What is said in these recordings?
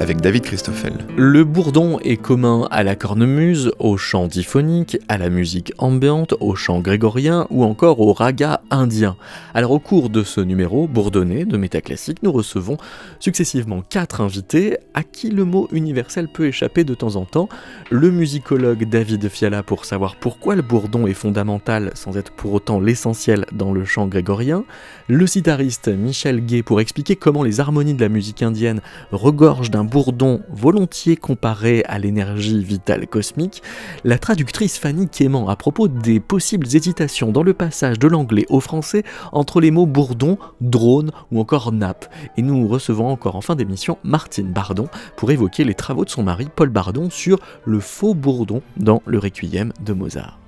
avec David Christoffel. Le bourdon est commun à la cornemuse, au chant diphonique, à la musique ambiante, au chant grégorien ou encore au raga indien. Alors au cours de ce numéro bourdonné de Métaclassique, nous recevons successivement quatre invités à qui le mot universel peut échapper de temps en temps. Le musicologue David Fiala pour savoir pourquoi le bourdon est fondamental sans être pour autant l'essentiel dans le chant grégorien. Le sitariste Michel Gay pour expliquer comment les harmonies de la musique indienne regorgent d'un bourdon volontiers comparé à l'énergie vitale cosmique, la traductrice Fanny Quément à propos des possibles hésitations dans le passage de l'anglais au français entre les mots bourdon, drone ou encore nappe. Et nous recevons encore en fin d'émission Martine Bardon pour évoquer les travaux de son mari Paul Bardon sur le faux bourdon dans le Requiem de Mozart.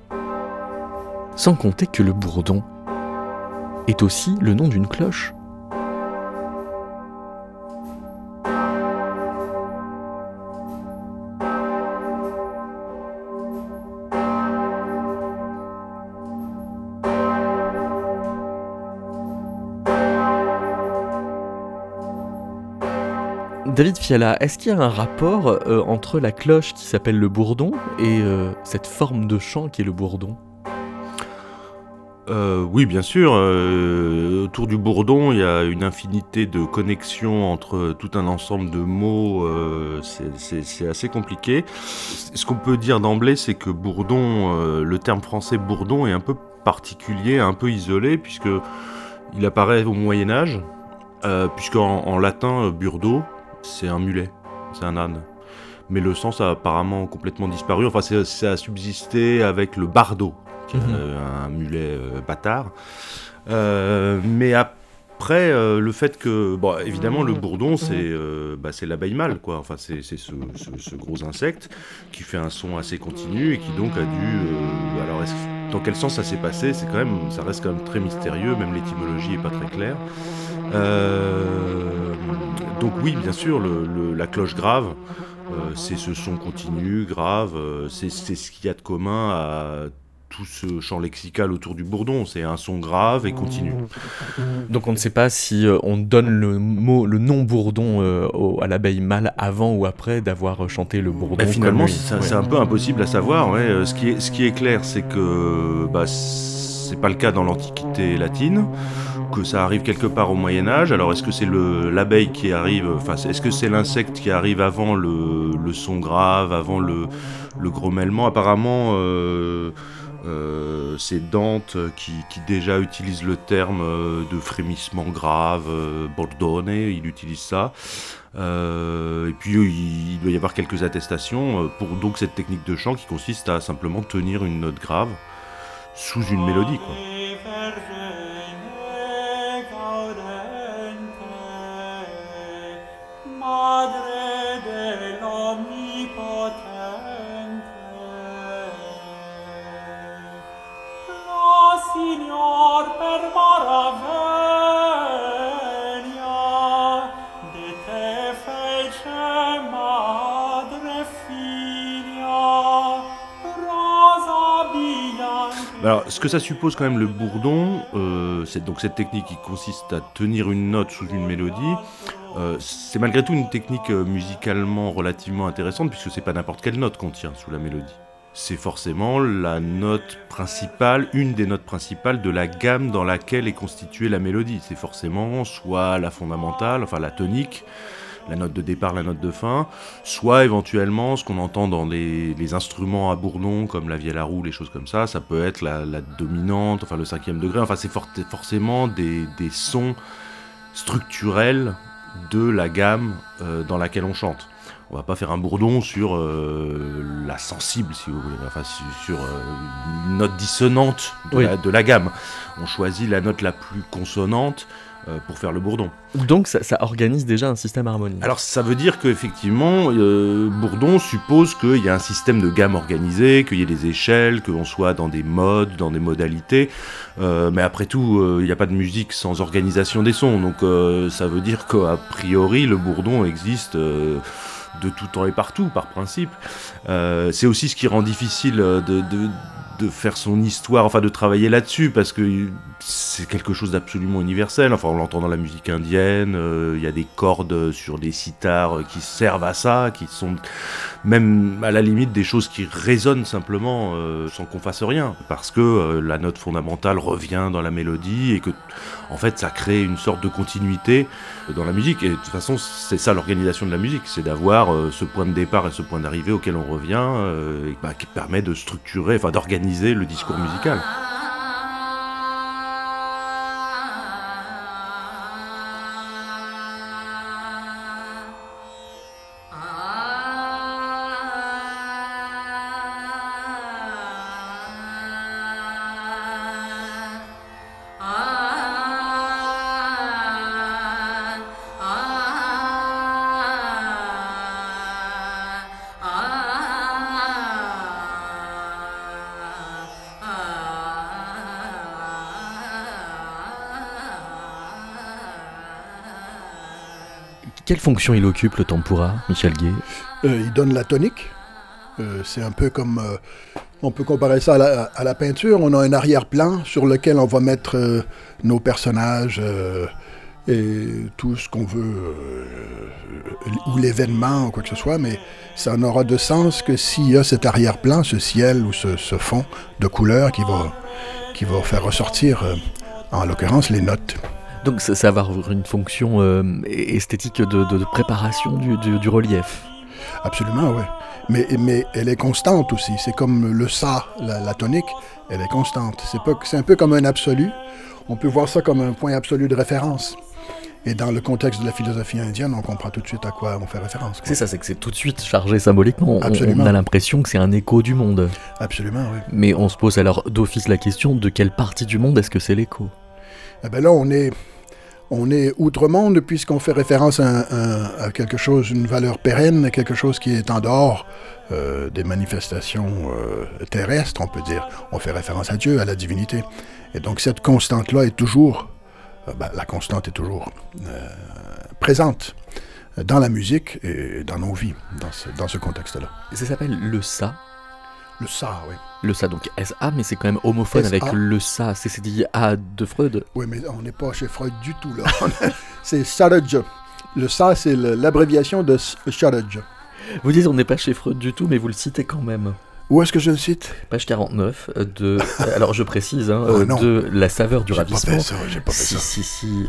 Sans compter que le bourdon est aussi le nom d'une cloche David Fiala, est-ce qu'il y a un rapport euh, entre la cloche qui s'appelle le bourdon et euh, cette forme de chant qui est le bourdon? Euh, oui, bien sûr. autour du bourdon, il y a une infinité de connexions entre tout un ensemble de mots. c'est assez compliqué. Ce qu'on peut dire d'emblée, c'est que bourdon, le terme français bourdon est un peu particulier, un peu isolé, puisque il apparaît au Moyen Âge, puisqu'en en latin, burdo, c'est un mulet, c'est un âne. Mais le sens a apparemment complètement disparu. Enfin, ça a subsisté avec le bardo, mhm. un mulet euh, bâtard. Euh, mais après, euh, le fait que, bon, évidemment, le bourdon, c'est bah, l'abeille mâle, quoi. Enfin, c'est ce, gros insecte qui fait un son assez continu et qui donc a dû. alors, dans quel sens ça s'est passé? C'est quand même, ça reste quand même très mystérieux. Même l'étymologie est pas très claire. Euh, donc oui, bien sûr, la cloche grave, euh, c'est ce son continu, grave, euh, c'est ce qu'il y a de commun à tout ce champ lexical autour du bourdon, c'est un son grave et continu. Donc on ne sait pas si on donne le mot, le nom bourdon à l'abeille mâle avant ou après d'avoir chanté le bourdon. Bah, finalement, c'est un peu impossible à savoir. Ouais. Ce, qui est, ce qui est clair, c'est que bah, c'est pas le cas dans l'Antiquité latine que ça arrive quelque part au Moyen Âge. Alors est-ce que c'est l'abeille qui arrive, enfin est-ce que c'est l'insecte qui arrive avant le, son grave, avant le, le grommellement Apparemment, euh, euh, c'est Dante qui, déjà utilise le terme euh, de frémissement grave, bordone, il utilise ça. et puis il, doit y avoir quelques attestations pour donc cette technique de chant qui consiste à simplement tenir une note grave sous une mélodie. Alors, ce que ça suppose quand même le bourdon, euh, c'est donc cette technique qui consiste à tenir une note sous une mélodie. Euh, c'est malgré tout une technique euh, musicalement relativement intéressante puisque c'est pas n'importe quelle note qu'on tient sous la mélodie. C'est forcément la note principale, une des notes principales de la gamme dans laquelle est constituée la mélodie. C'est forcément soit la fondamentale, enfin la tonique, la note de départ, la note de fin, soit éventuellement ce qu'on entend dans les, instruments à bourdon comme la vielle à roue, les choses comme ça, ça peut être la, dominante, enfin le cinquième degré, enfin c'est forcément des, sons structurels de la gamme euh, dans laquelle on chante. On va pas faire un bourdon sur euh, la sensible, si vous voulez, enfin sur, euh, une note dissonante de la gamme. On choisit la note la plus consonante euh, pour faire le bourdon. Donc ça, organise déjà un système harmonique. Alors ça veut dire qu'effectivement, bourdon suppose qu'il y a un système de gamme organisé, qu'il y ait des échelles, qu'on soit dans des modes, dans des modalités. Mais après tout, il n'y a pas de musique sans organisation des sons. Donc ça veut dire qu'a priori, le bourdon existe de tout temps et partout, par principe. c'est aussi ce qui rend difficile de de faire son histoire, enfin de travailler là-dessus, parce que c'est quelque chose d'absolument universel. Enfin, on l'entend dans la musique indienne, euh, il y a des cordes sur des sitars qui servent à ça, qui sont même à la limite des choses qui résonnent simplement euh, sans qu'on fasse rien, parce que euh, la note fondamentale revient dans la mélodie et que, en fait, ça crée une sorte de continuité dans la musique. Et de toute façon, c'est ça l'organisation de la musique, c'est d'avoir ce point de départ et ce point d'arrivée auquel on revient, bah, qui permet de structurer, enfin d'organiser le discours musical. Quelle fonction il occupe le tempura, Michel Gay euh, Il donne la tonique. Euh, c'est un peu comme. Euh, on peut comparer ça à la, peinture. On a un arrière-plan sur lequel on va mettre nos personnages et tout ce qu'on veut, ou l'événement ou quoi que ce soit, mais ça n'aura de sens que s'il y a cet arrière-plan, ce ciel ou ce, fond de couleur qui va, qui va faire ressortir, en l'occurrence, les notes. Donc ça, va avoir une fonction euh, esthétique de, préparation du, relief. Absolument, oui. Mais, mais elle est constante aussi. C'est comme le sa, la, tonique, elle est constante. C'est un peu comme un absolu. On peut voir ça comme un point absolu de référence. Et dans le contexte de la philosophie indienne, on comprend tout de suite à quoi on fait référence. C'est ça, c'est que c'est tout de suite chargé symboliquement. On, a l'impression que c'est un écho du monde. Absolument, oui. Mais on se pose alors d'office la question de quelle partie du monde est-ce que c'est l'écho? Eh ben là, on est, on est outre-monde puisqu'on fait référence à, quelque chose, une valeur pérenne, quelque chose qui est en dehors euh, des manifestations euh, terrestres, on peut dire. On fait référence à Dieu, à la divinité. Et donc cette constante-là est toujours, euh, ben, la constante est toujours présente dans la musique et dans nos vies, dans ce, dans ce contexte-là. Ça s'appelle le sa le ça, oui. Le ça, donc SA, mais c'est quand même homophone avec le ça, c'est dit A de Freud. Oui, mais on n'est pas chez Freud du tout, là. c'est Saraj. Le ça, c'est l'abréviation de Saraj. Vous dites on n'est pas chez Freud du tout, mais vous le citez quand même. Où est-ce que je le cite? Page 49 euh, de. Euh, alors je précise, hein, oh, euh, de La saveur du ravissement. Pas fait ça, pas fait si, si, si.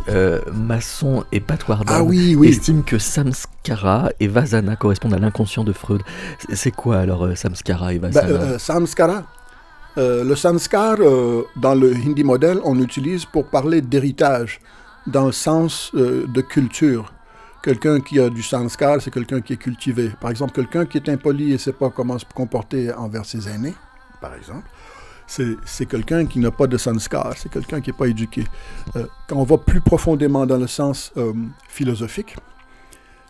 Masson et Patoirdan ah, oui, oui. estiment que Samskara et Vasana correspondent à l'inconscient de Freud. C'est quoi alors Samskara et bah, Vasana Samskara le samskar, dans le hindi modèle, on utilise pour parler d'héritage, dans le sens de culture. Quelqu'un qui a du sanskar, c'est quelqu'un qui est cultivé. Par exemple, quelqu'un qui est impoli et ne sait pas comment se comporter envers ses aînés, par exemple, c'est quelqu'un qui n'a pas de sanskar, c'est quelqu'un qui n'est pas éduqué. Euh, quand on va plus profondément dans le sens euh, philosophique,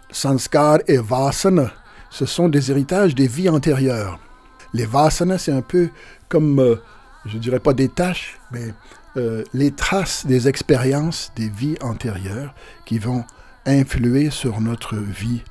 sanskar et vasana, ce sont des héritages des vies antérieures. Les vasanas, c'est un peu comme, euh, je dirais pas des tâches, mais les traces des expériences des vies antérieures qui vont influer sur notre vie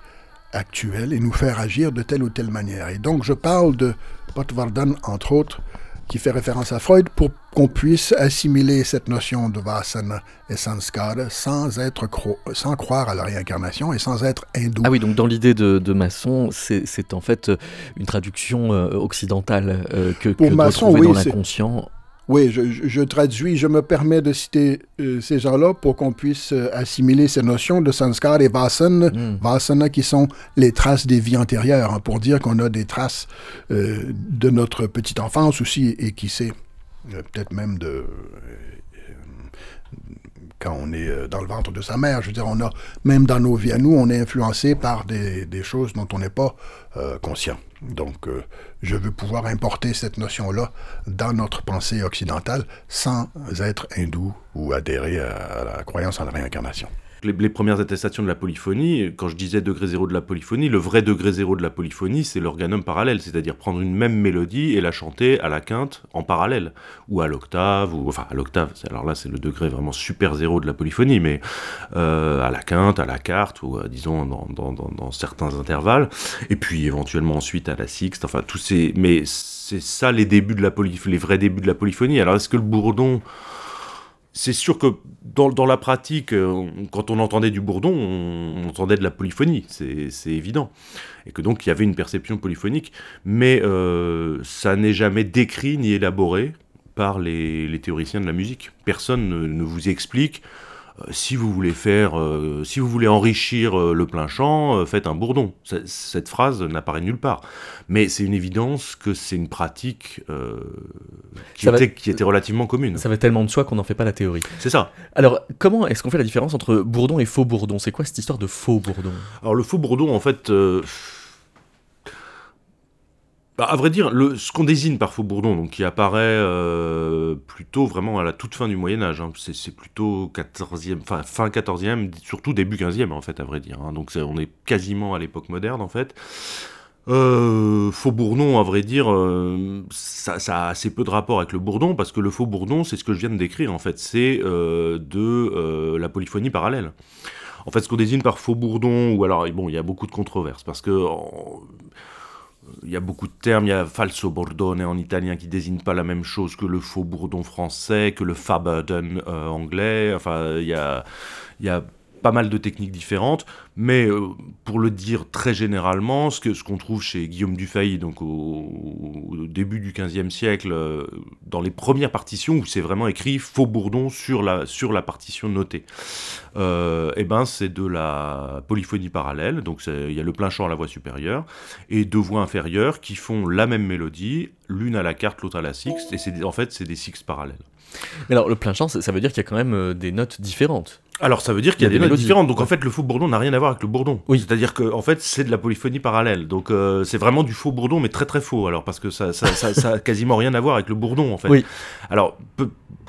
actuelle et nous faire agir de telle ou telle manière. Et donc je parle de Potvardhan, entre autres, qui fait référence à Freud, pour qu'on puisse assimiler cette notion de vasana et sanskara sans, être sans croire à la réincarnation et sans être hindou. Ah oui, donc dans l'idée de, de Masson, c'est en fait une traduction euh, occidentale euh, que, pour que Masson, oui, dans l'inconscient oui, je, traduis, je me permets de citer euh, ces gens-là pour qu'on puisse euh, assimiler ces notions de sanskar et vasana, hmm. vasana qui sont les traces des vies antérieures, hein, pour dire qu'on a des traces euh, de notre petite enfance aussi, et qui sait, peut-être même de quand on est dans le ventre de sa mère. Je veux dire, on a, même dans nos vies à nous, on est influencé par des, choses dont on n'est pas conscient. Donc, euh, je veux pouvoir importer cette notion-là dans notre pensée occidentale sans être hindou ou adhérer à, la croyance en la réincarnation. Les, premières attestations de la polyphonie, quand je disais degré zéro de la polyphonie, le vrai degré zéro de la polyphonie, c'est l'organum parallèle, c'est-à-dire prendre une même mélodie et la chanter à la quinte en parallèle, ou à l'octave, ou enfin à l'octave, alors là c'est le degré vraiment super zéro de la polyphonie, mais euh, à la quinte, à la carte, ou euh, disons dans, certains intervalles, et puis éventuellement ensuite à la sixte, enfin tous ces... Mais c'est ça les débuts de la polyphonie, les vrais débuts de la polyphonie. Alors est-ce que le bourdon c'est sûr que dans, la pratique, euh, quand on entendait du bourdon, on, entendait de la polyphonie, c'est évident. Et que donc il y avait une perception polyphonique, mais euh, ça n'est jamais décrit ni élaboré par les, théoriciens de la musique. Personne ne vous explique si vous voulez faire, euh, si vous voulez enrichir euh, le plein champ, faites un bourdon. cette phrase n'apparaît nulle part. Mais c'est une évidence que c'est une pratique qui, était, qui, était, relativement commune. Ça va tellement de soi qu'on n'en fait pas la théorie. C'est ça. Alors, comment est-ce qu'on fait la différence entre bourdon et faux bourdon? C'est quoi cette histoire de faux bourdon? Alors, le faux bourdon, en fait bah, à vrai dire, ce qu'on désigne par faux bourdon, donc qui apparaît euh, plutôt vraiment à la toute fin du Moyen Âge, hein, c'est plutôt 14e, fin, fin 14e, surtout début 15e en fait, à vrai dire. Hein, donc on est quasiment à l'époque moderne en fait. Euh, faux bourdon, à vrai dire, euh, ça, ça, a assez peu de rapport avec le bourdon, parce que le faux bourdon, c'est ce que je viens de décrire en fait, c'est de la polyphonie parallèle. En fait, ce qu'on désigne par faux bourdon, ou alors, bon, il y a beaucoup de controverses, parce que il y a beaucoup de termes, il y a falso bordone en italien qui désigne pas la même chose que le faux bourdon français, que le faburden euh, anglais. Enfin, il y a, il y a pas mal de techniques différentes, mais euh, pour le dire très généralement, ce qu'on ce trouve chez Guillaume Dufay, donc au, début du XVe siècle, euh, dans les premières partitions où c'est vraiment écrit faux bourdon sur la, sur la partition notée, euh, eh ben c'est de la polyphonie parallèle, donc il y a le plein chant à la voix supérieure, et deux voix inférieures qui font la même mélodie, l'une à la carte, l'autre à la sixte, et en fait c'est des sixtes parallèles. Mais alors le plein chant, ça veut dire qu'il y a quand même des notes différentes. Alors ça veut dire qu'il y a, des, notes différentes. Donc en fait, le faux bourdon n'a rien à voir avec le bourdon. Oui. C'est-à-dire que en fait, c'est de la polyphonie parallèle. Donc euh, c'est vraiment du faux bourdon, mais très très faux. Alors parce que ça, ça, ça, a quasiment rien à voir avec le bourdon en fait. Oui. Alors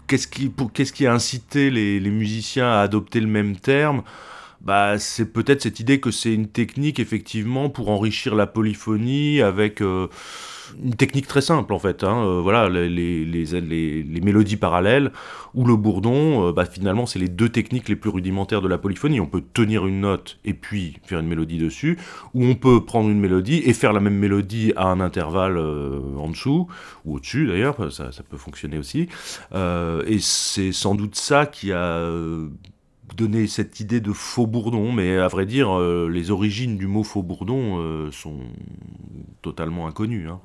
qu'est-ce qui, qu'est-ce qui a incité les, les, musiciens à adopter le même terme? Bah, c'est peut-être cette idée que c'est une technique effectivement pour enrichir la polyphonie avec euh, une technique très simple en fait. Hein, euh, voilà, les, les, les, les, mélodies parallèles ou le bourdon, euh, bah, finalement, c'est les deux techniques les plus rudimentaires de la polyphonie. On peut tenir une note et puis faire une mélodie dessus, ou on peut prendre une mélodie et faire la même mélodie à un intervalle euh, en dessous, ou au-dessus d'ailleurs, ça, ça, peut fonctionner aussi. et c'est sans doute ça qui a donner cette idée de faux bourdon, mais à vrai dire, euh, les origines du mot faux bourdon euh, sont totalement inconnues. Hein.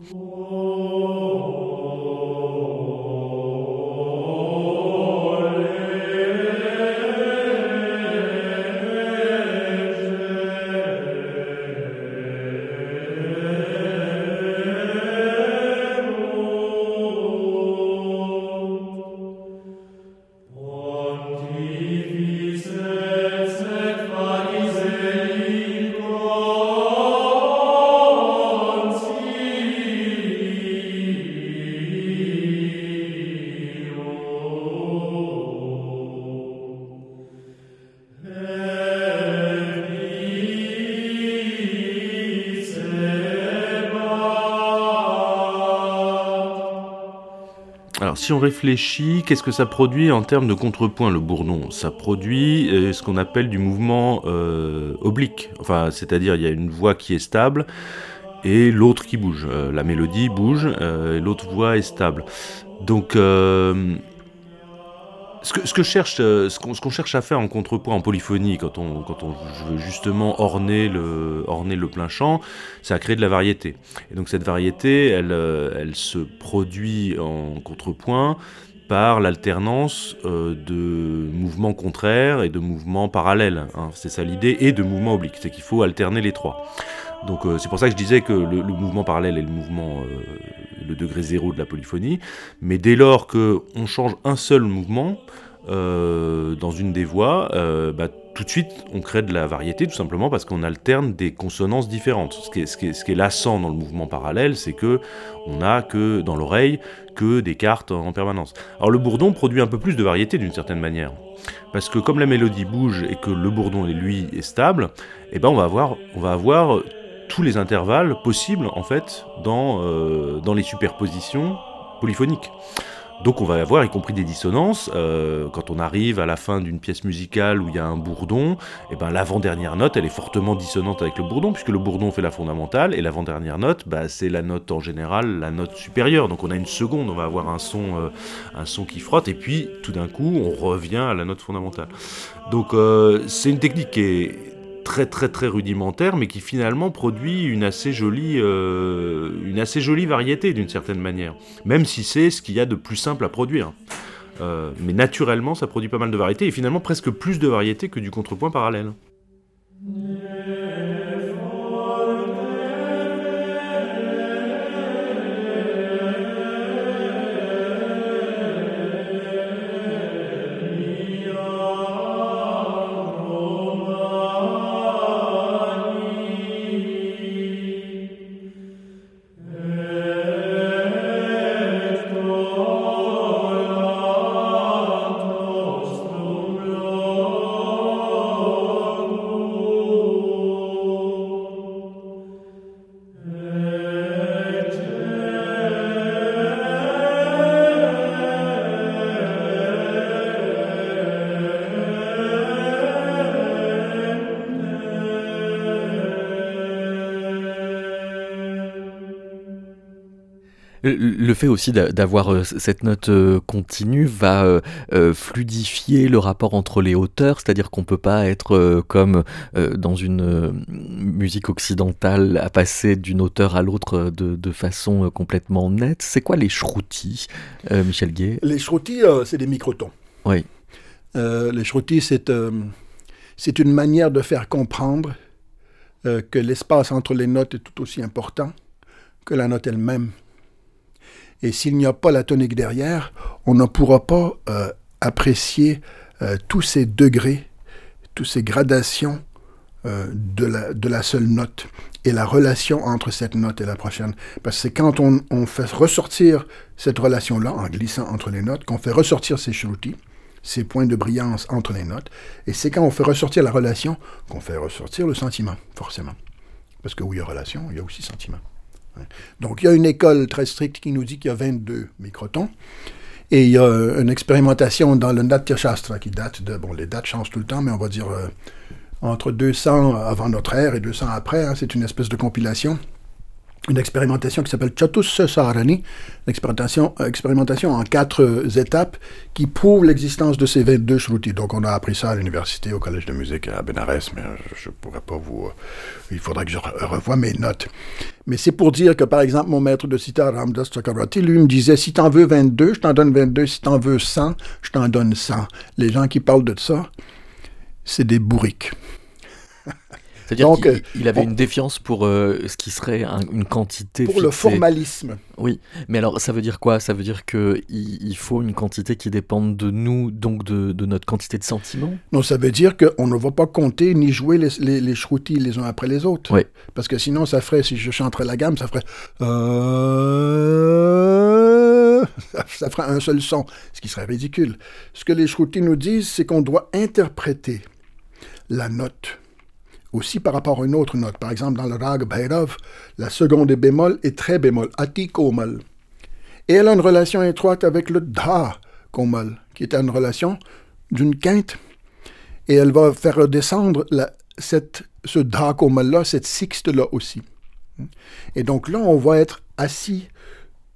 Si on réfléchit, qu'est-ce que ça produit en termes de contrepoint, le bourdon? Ça produit euh, ce qu'on appelle du mouvement euh, oblique. Enfin, c'est-à-dire, il y a une voix qui est stable et l'autre qui bouge. Euh, la mélodie bouge et l'autre voix est stable. Donc, ce que, euh, ce qu'on cherche à faire en contrepoint, en polyphonie, quand on, quand on veut justement orner le, orner le plein chant, c'est à créer de la variété. Et donc cette variété, elle, euh, elle se produit en contrepoint par l'alternance euh, de mouvements contraires et de mouvements parallèles. Hein. C'est ça l'idée, et de mouvements obliques. C'est qu'il faut alterner les trois. Donc c'est pour ça que je disais que le, mouvement parallèle est le mouvement, le degré zéro de la polyphonie. Mais dès lors qu'on change un seul mouvement, euh, dans une des voix, euh, bah, tout de suite, on crée de la variété tout simplement parce qu'on alterne des consonances différentes. Ce qui est, est, est lassant dans le mouvement parallèle, c'est que on n'a que dans l'oreille que des cartes en permanence. Alors le bourdon produit un peu plus de variété d'une certaine manière. Parce que comme la mélodie bouge et que le bourdon, lui, est stable, eh ben on va avoir, on va avoir tous les intervalles possibles en fait dans, euh, dans les superpositions polyphoniques. Donc on va avoir y compris des dissonances. Euh, quand on arrive à la fin d'une pièce musicale où il y a un bourdon, et eh ben l'avant-dernière note, elle est fortement dissonante avec le bourdon, puisque le bourdon fait la fondamentale, et l'avant-dernière note, bah, c'est la note en général, la note supérieure. Donc on a une seconde, on va avoir un son, euh, un son qui frotte, et puis tout d'un coup, on revient à la note fondamentale. Donc c'est une technique qui est très très très rudimentaire, mais qui finalement produit une assez jolie, euh, une assez jolie variété d'une certaine manière, même si c'est ce qu'il y a de plus simple à produire. Euh, mais naturellement, ça produit pas mal de variétés, et finalement presque plus de variétés que du contrepoint parallèle. Le fait aussi d'avoir euh, cette note euh, continue va euh, fluidifier le rapport entre les hauteurs, c'est-à-dire qu'on ne peut pas être comme dans une musique occidentale à passer d'une hauteur à l'autre de, façon complètement nette. C'est quoi les shrutis, Michel Gué Les shrutis, c'est des microtons. Oui. les shrutis, c'est c'est une manière de faire comprendre que l'espace entre les notes est tout aussi important que la note elle-même. Et s'il n'y a pas la tonique derrière, on ne pourra pas euh, apprécier euh, tous ces degrés, toutes ces gradations euh, de, la, seule note et la relation entre cette note et la prochaine. Parce que c'est quand on, fait ressortir cette relation-là, en glissant entre les notes, qu'on fait ressortir ces shrutis, ces points de brillance entre les notes. Et c'est quand on fait ressortir la relation qu'on fait ressortir le sentiment, forcément. Parce que où il y a relation, il y a aussi sentiment. Donc, il y a une école très stricte qui nous dit qu'il y a 22 microtons. Et il y a une expérimentation dans le Natya Shastra qui date de. Bon, les dates changent tout le temps, mais on va dire euh, entre 200 avant notre ère et 200 après. Hein, c'est une espèce de compilation une expérimentation qui s'appelle Chatus une expérimentation, expérimentation en quatre euh, étapes qui prouve l'existence de ces 22 shrutis. Donc on a appris ça à l'université, au collège de musique à Benares, mais je ne pourrais pas vous... Euh, il faudrait que je revoie mes notes. Mais c'est pour dire que, par exemple, mon maître de sitar, Ramdas Chakravarti, lui me disait, si t'en veux 22, je t'en donne 22, si t'en veux 100, je t'en donne 100. Les gens qui parlent de ça, c'est des bourriques. C'est-à-dire qu'il avait une défiance pour euh, ce qui serait une quantité. Pour le formalisme. Oui, mais alors ça veut dire quoi? Ça veut dire qu'il il faut une quantité qui dépende de nous, donc de, notre quantité de sentiments? Non, ça veut dire qu'on ne va pas compter ni jouer les, les, les les uns après les autres. Oui. Parce que sinon, ça ferait, si je chanterais la gamme, ça ferait. Euh, ça ferait un seul son, ce qui serait ridicule. Ce que les shrutis nous disent, c'est qu'on doit interpréter la note aussi par rapport à une autre note. Par exemple, dans le rag Bhairav, la seconde est bémol et très bémol, ati komal. Et elle a une relation étroite avec le dha komal, qui est une relation d'une quinte. Et elle va faire redescendre cette, ce dha komal-là, cette sixte-là aussi. Et donc là, on va être assis,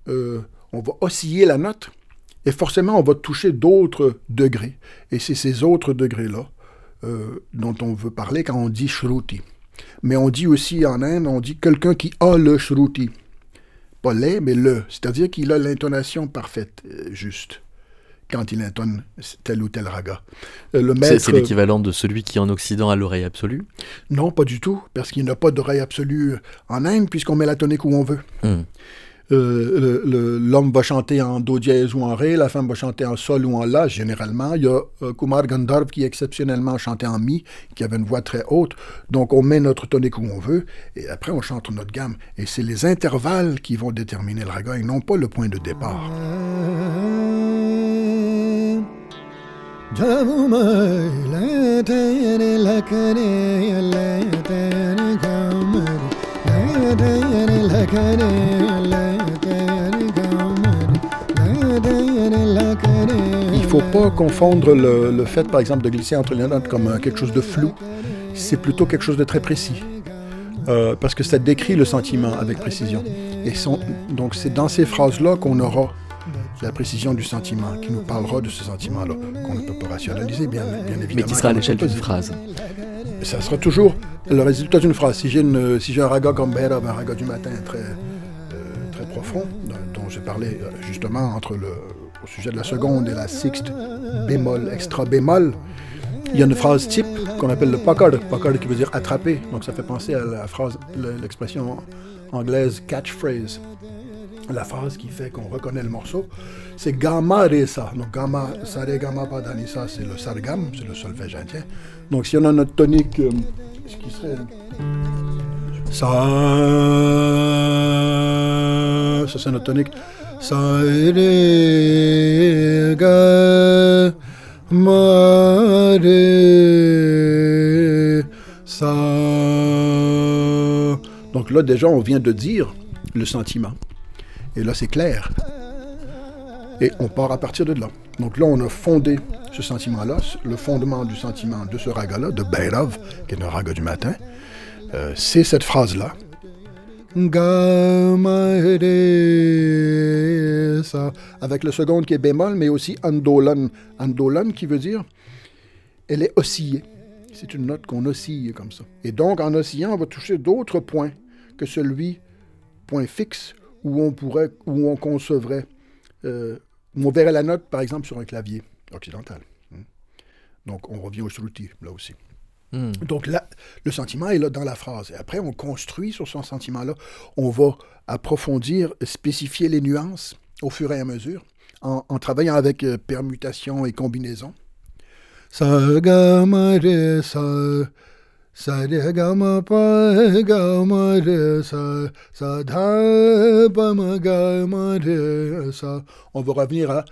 euh, on va osciller la note, et forcément, on va toucher d'autres degrés. Et c'est ces autres degrés-là euh, dont on veut parler quand on dit shruti. Mais on dit aussi en Inde, on dit quelqu'un qui a le shruti. Pas les, mais le. C'est-à-dire qu'il a l'intonation parfaite, euh, juste, quand il intonne tel ou tel raga. Euh, c'est l'équivalent de celui qui en Occident a l'oreille absolue? Non, pas du tout, parce qu'il n'a pas d'oreille absolue en Inde, puisqu'on met la tonique où on veut. Hmm. Euh, l'homme va chanter en do dièse ou en ré, la femme va chanter en sol ou en la, généralement. Il y a euh, Kumar Gandharv qui exceptionnellement chantait en mi, qui avait une voix très haute. Donc on met notre tonique où on veut, et après on chante notre gamme. Et c'est les intervalles qui vont déterminer le raga, et non pas le point de départ. Il ne faut pas confondre le, fait, par exemple, de glisser entre les notes comme euh, quelque chose de flou. C'est plutôt quelque chose de très précis. Euh, parce que ça décrit le sentiment avec précision. Et donc c'est dans ces phrases-là qu'on aura la précision du sentiment, qui nous parlera de ce sentiment-là, qu'on ne peut pas rationaliser, bien, bien évidemment. Mais qui sera à l'échelle d'une phrase Ça sera toujours le résultat d'une phrase. Si j'ai, si un raga comme un raga du matin très, euh, dont j'ai parlé justement entre le, au sujet de la seconde et la sixte bémol, extra bémol, il y a une phrase type qu'on appelle le pucker, pucker qui veut dire attraper. Donc ça fait penser à la phrase, l'expression anglaise catchphrase. La phrase qui fait qu'on reconnaît le morceau, c'est gamma resa. Donc gamma, sare gamma padanisa, c'est le sargam, c'est le solfège indien. Donc si on a notre tonique, euh, ce qui serait ça, ça c'est notre tonique. Donc là, déjà, on vient de dire le sentiment. Et là, c'est clair. Et on part à partir de là. Donc là, on a fondé ce sentiment-là, le fondement du sentiment de ce raga-là, de Beirov, qui est un raga du matin. Euh, c'est cette phrase-là avec le second qui est bémol, mais aussi andolan. Andolan qui veut dire elle est oscillée. C'est une note qu'on oscille comme ça. Et donc, en oscillant, on va toucher d'autres points que celui, point fixe, où on pourrait, où on concevrait, euh, où on verrait la note, par exemple, sur un clavier occidental. Donc, on revient au shruti, là aussi. Hmm. Donc là, le sentiment est là dans la phrase. Et après, on construit sur son sentiment-là. On va approfondir, spécifier les nuances au fur et à mesure, en, travaillant avec euh, permutation et combinaison. On va revenir à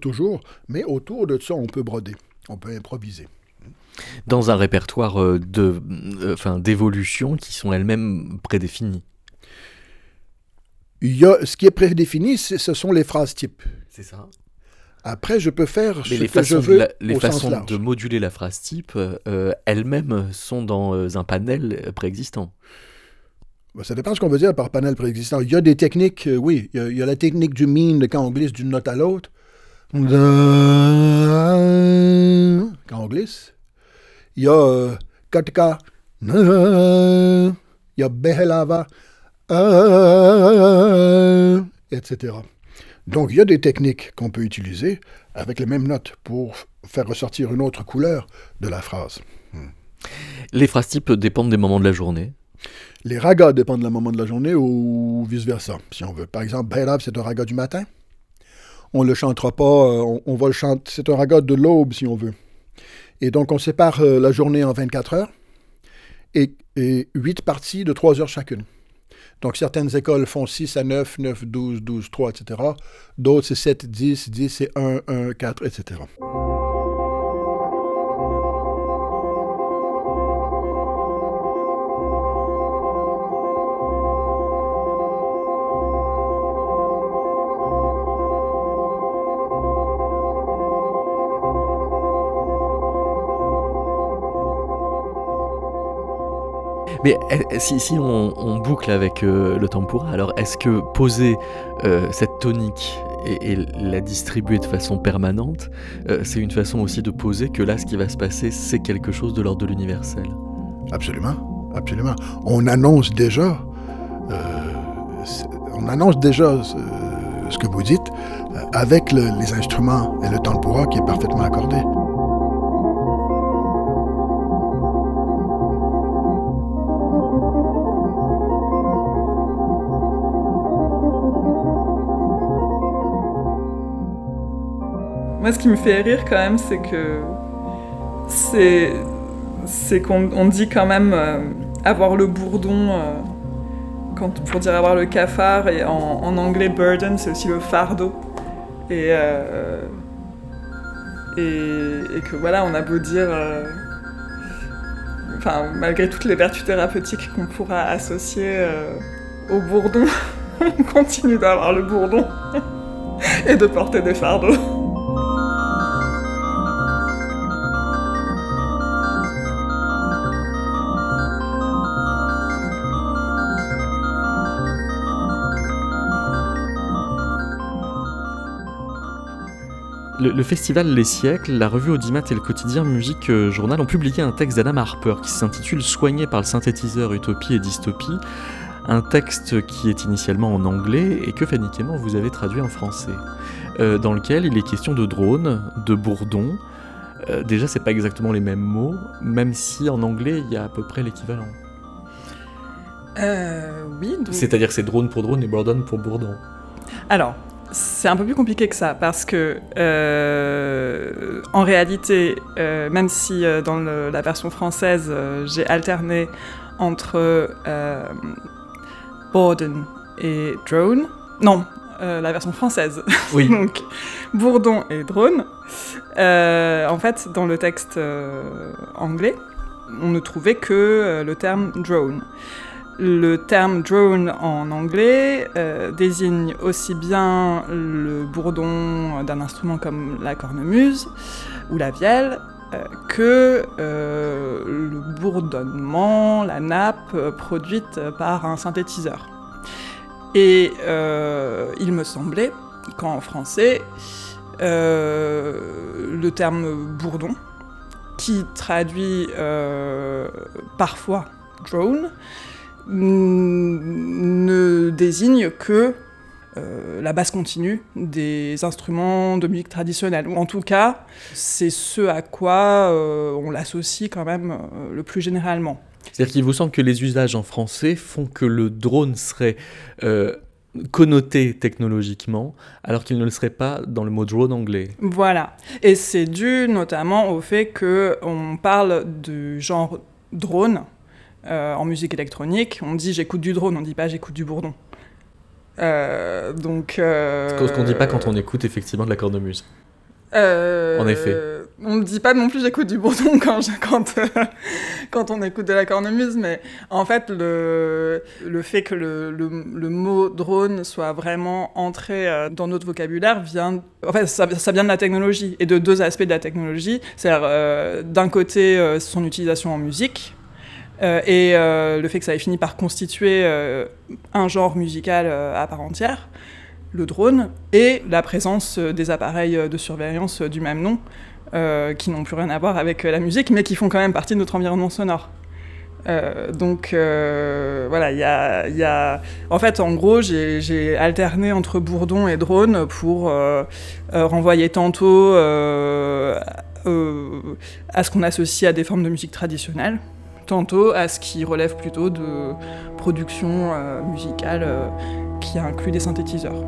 toujours, mais autour de ça, on peut broder, on peut improviser dans un répertoire euh, de, euh, enfin, d'évolutions qui sont elles-mêmes prédéfinies. Il y a, ce qui est prédéfini, ce sont les phrases types. C'est ça. Après, je peux faire ce les que je veux. les façons de moduler la phrase type euh, elles-mêmes sont dans un panel préexistant. Bah, ça dépend de ce qu'on veut dire par panel préexistant. Il y a des techniques, oui. Il y, a, la technique du mean, quand on glisse d'une note à l'autre. Quand on glisse il y a Katka, il y a Behelava, etc. Donc il y a des techniques qu'on peut utiliser avec les mêmes notes pour faire ressortir une autre couleur de la phrase. Hmm. Les phrases types dépendent des moments de la journée Les ragas dépendent du moment de la journée ou vice-versa, si on veut. Par exemple, Behelava, c'est un raga du matin. On ne le chantera pas, euh, on va le chanter, c'est un raga de l'aube, si on veut. Et donc, on sépare euh, la journée en 24 heures et, et 8 parties de 3 heures chacune. Donc, certaines écoles font 6 à 9, 9, 12, 12, 3, etc. D'autres, c'est 7, 10, 10 et 1, 1, 4, etc. Mais si, si on, boucle avec euh, le tempura, alors est-ce que poser euh, cette tonique et, la distribuer de façon permanente, euh, c'est une façon aussi de poser que là, ce qui va se passer, c'est quelque chose de l'ordre de l'universel? Absolument, absolument. On annonce déjà, on annonce déjà ce, que vous dites avec les instruments et le tempura qui est parfaitement accordé. Moi, ce qui me fait rire quand même, c'est que c'est c'est qu'on on dit quand même euh, avoir le bourdon euh, pour dire avoir le cafard et en, anglais burden c'est aussi le fardeau. Et, euh, et, et que voilà on a beau dire enfin malgré toutes les vertus thérapeutiques qu'on pourra associer au bourdon on continue d'avoir le bourdon et de porter des fardeaux Le, le festival Les Siècles, la revue Audimat et le quotidien Musique euh, Journal ont publié un texte d'Adam Harper qui s'intitule Soigné par le synthétiseur Utopie et Dystopie. Un texte qui est initialement en anglais et que Fanny Clément vous avez traduit en français. Euh, dans lequel il est question de drones, de bourdons. Euh, déjà, c'est pas exactement les mêmes mots, même si en anglais il y a à peu près l'équivalent. euh, oui donc- C'est-à-dire que c'est drone pour drone et bourdon pour bourdon. Alors, c'est un peu plus compliqué que ça parce que, euh, en réalité, euh, même si euh, dans le- la version française, j'ai alterné entre Borden et Drone, non, la version française, Oui. donc Bourdon et Drone, en fait, dans le texte anglais, on ne trouvait que le terme drone. Le terme drone en anglais euh, désigne aussi bien le bourdon d'un instrument comme la cornemuse ou la vielle euh, que euh, le bourdonnement, la nappe produite par un synthétiseur. Et il me semblait qu'en français, le terme bourdon, qui traduit parfois drone, ne désigne que euh, la basse continue des instruments de musique traditionnelle. Ou en tout cas, c'est ce à quoi euh, on l'associe quand même euh, le plus généralement. C'est-à-dire qu'il vous semble que les usages en français font que le drone serait connoté technologiquement, alors qu'il ne le serait pas dans le mot drone anglais. Voilà. Et c'est dû notamment au fait qu'on parle du genre drone euh, en musique électronique. On dit j'écoute du drone, on dit pas j'écoute du bourdon. Euh, donc. euh, Ce qu'on ne dit pas quand on écoute effectivement de la cornemuse. Euh, En effet. On ne dit pas non plus j'écoute du bourdon quand, je- quand, quand on écoute de la cornemuse, mais en fait, le, le fait que le, le, le mot drone soit vraiment entré dans notre vocabulaire vient. En fait, ça, ça vient de la technologie et de deux aspects de la technologie. C'est-à-dire, d'un côté, son utilisation en musique. Euh, et euh, le fait que ça ait fini par constituer euh, un genre musical à part entière le drone et la présence des appareils de surveillance du même nom, qui n'ont plus rien à voir avec la musique, mais qui font quand même partie de notre environnement sonore. Donc voilà, il y a, En fait, en gros, j'ai alterné entre bourdon et drone pour renvoyer tantôt à ce qu'on associe à des formes de musique traditionnelle, tantôt à ce qui relève plutôt de production euh, musicale euh, qui inclut des synthétiseurs.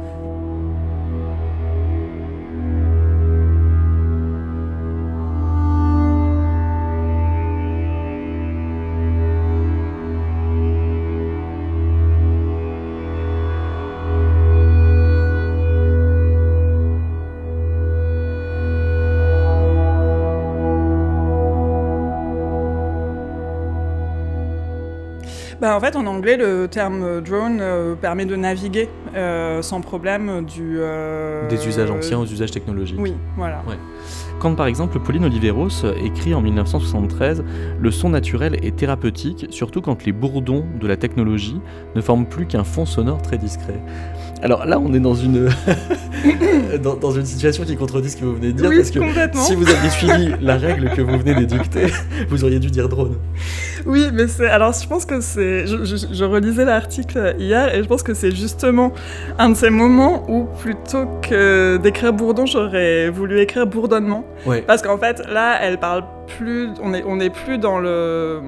En fait, en anglais, le terme drone euh, permet de naviguer euh, sans problème du. euh, Des usages anciens aux usages technologiques. Oui, voilà. Quand par exemple Pauline Oliveros écrit en 1973 Le son naturel est thérapeutique, surtout quand les bourdons de la technologie ne forment plus qu'un fond sonore très discret. Alors là, on est dans une, dans, dans une situation qui contredit ce que vous venez de dire, oui, parce que si vous aviez suivi la règle que vous venez d'édicter, vous auriez dû dire drone. Oui, mais c'est. Alors, je pense que c'est. Je, je- je relisais l'article hier et je pense que c'est justement un de ces moments où, plutôt que d'écrire bourdon, j'aurais voulu écrire bourdonnement. Ouais. Parce qu'en fait, là, elle parle plus. On est, on est plus dans le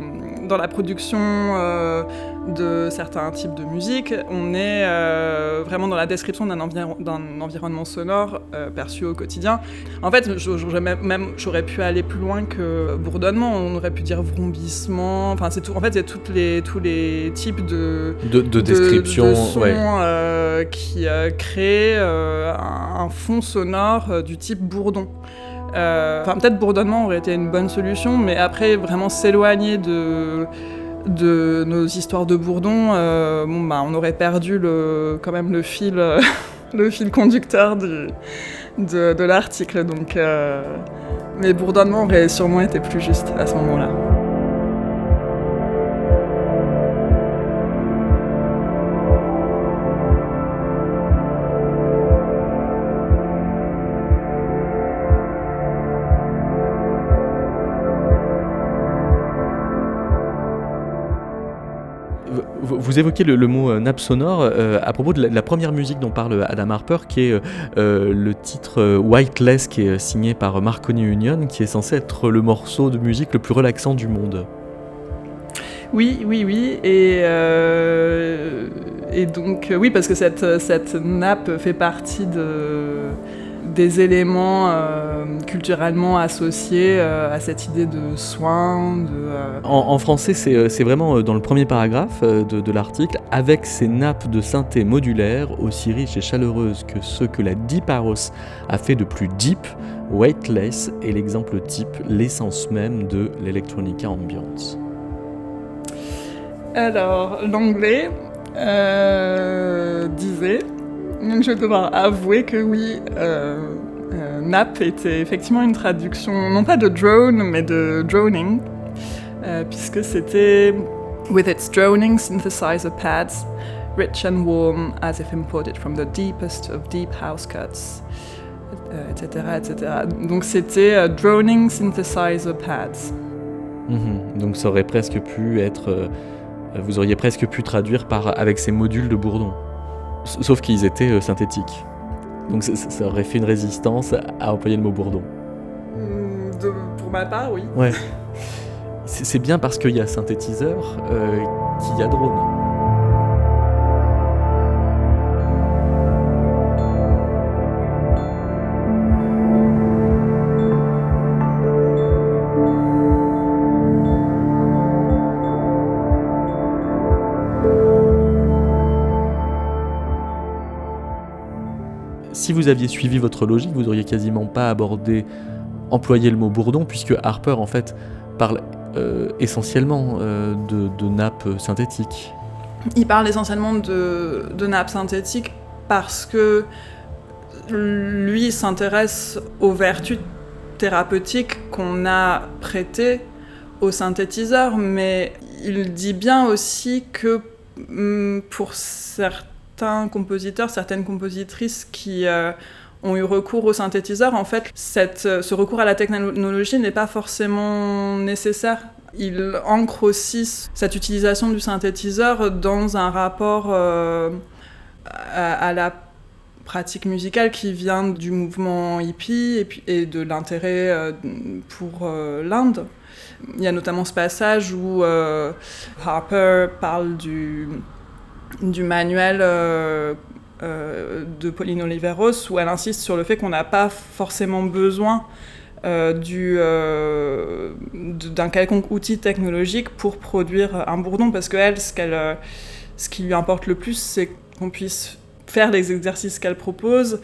dans la production euh, de certains types de musique. On est euh, vraiment dans la description d'un environnement sonore euh, perçu au quotidien. En fait, j'aurais même, j'aurais pu aller plus loin que bourdonnement. On aurait pu dire vrombissement. Enfin, c'est tout. En fait, il y a toutes les, tous les types de de, description, de, sons, euh, qui créent un, un, fond sonore du type bourdon. Enfin, peut-être bourdonnement aurait été une bonne solution, mais après vraiment s'éloigner de de nos histoires de Bourdon, euh, bah, on aurait perdu le, quand même le fil, fil conducteur de, l'article. Donc, euh, mais bourdonnement aurait sûrement été plus juste à ce moment-là. Vous évoquez le, mot euh, nappe sonore euh, à propos de la, première musique dont parle Adam Harper, qui est euh, le titre Whiteless, qui est signé par Marconi Union, qui est censé être le morceau de musique le plus relaxant du monde. Oui, oui, oui. Et, et donc, oui, parce que cette, cette nappe fait partie de des éléments euh, culturellement associés euh, à cette idée de soin. De, euh, en, français, c'est vraiment dans le premier paragraphe de, l'article, avec ces nappes de synthé modulaires aussi riches et chaleureuses que ce que la Deep House a fait de plus deep, Weightless est l'exemple type, l'essence même de l'electronica ambiance. Alors, l'anglais disait je vais devoir avouer que oui, euh, euh, NAP était effectivement une traduction, non pas de drone, mais de droning, euh, puisque c'était With its droning synthesizer pads, rich and warm as if imported from the deepest of deep house cuts, etc., etc. Donc c'était droning synthesizer pads. Mhm. donc ça aurait presque pu être, vous auriez presque pu traduire par avec ces modules de Bourdon. Sauf qu'ils étaient euh, synthétiques. Donc ça, aurait fait une résistance à employer le mot bourdon. Hmm, pour ma part, oui. Ouais. C'est bien parce qu'il y a synthétiseur euh, qu'il y a drone. Si vous aviez suivi votre logique, vous auriez quasiment pas abordé, employé le mot bourdon, puisque Harper en fait parle euh, essentiellement euh, de, nappes synthétiques. Il parle essentiellement de, de nappes synthétiques parce que lui s'intéresse aux vertus thérapeutiques qu'on a prêtées aux synthétiseurs, mais il dit bien aussi que mm, pour certains certains compositeurs, certaines compositrices qui euh, ont eu recours au synthétiseur, en fait, euh, ce recours à la technologie n'est pas forcément nécessaire. Il ancre aussi cette utilisation du synthétiseur dans un rapport euh, à, la pratique musicale qui vient du mouvement hippie et de l'intérêt pour l'Inde. Il y a notamment ce passage où Harper parle du du manuel euh, euh, de Pauline Oliveros où elle insiste sur le fait qu'on n'a pas forcément besoin euh, d'un quelconque outil technologique pour produire un bourdon parce que elle, ce, qu'elle, ce qui lui importe le plus, c'est qu'on puisse faire les exercices qu'elle propose